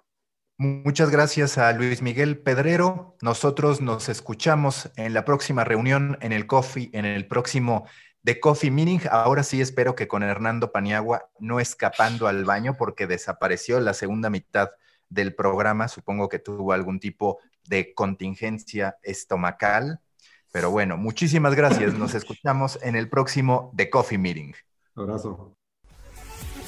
Muchas gracias a Luis Miguel Pedrero. Nosotros nos escuchamos en la próxima reunión en el Coffee, en el próximo The Coffee Meeting. Ahora sí espero que con Hernando Paniagua no escapando al baño porque desapareció la segunda mitad del programa. Supongo que tuvo algún tipo de contingencia estomacal pero bueno, muchísimas gracias. Nos escuchamos en el próximo The Coffee Meeting. abrazo.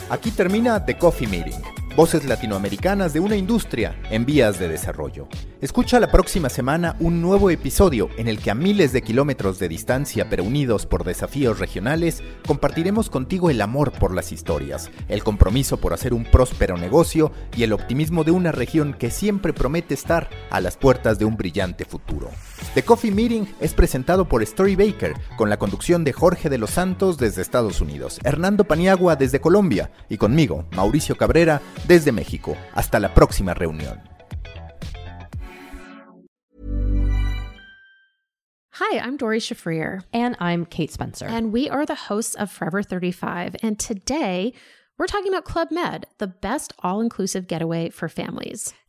Aquí termina The Coffee Meeting Voces latinoamericanas de una industria en vías de desarrollo. Escucha la próxima semana un nuevo episodio en el que a miles de kilómetros de distancia pero unidos por desafíos regionales, compartiremos contigo el amor por las historias, el compromiso por hacer un próspero negocio y el optimismo de una región que siempre promete estar a las puertas de un brillante futuro. The Coffee Meeting es presentado por Story Baker, con la conducción de Jorge de los Santos desde Estados Unidos, Hernando Paniagua desde Colombia y conmigo, Mauricio Cabrera, desde México. Hasta la próxima reunión. Hi, I'm Dori Shafrir. And I'm Kate Spencer. And we are the hosts of Forever 35. And today we're talking about Club Med, the best all inclusive getaway for families.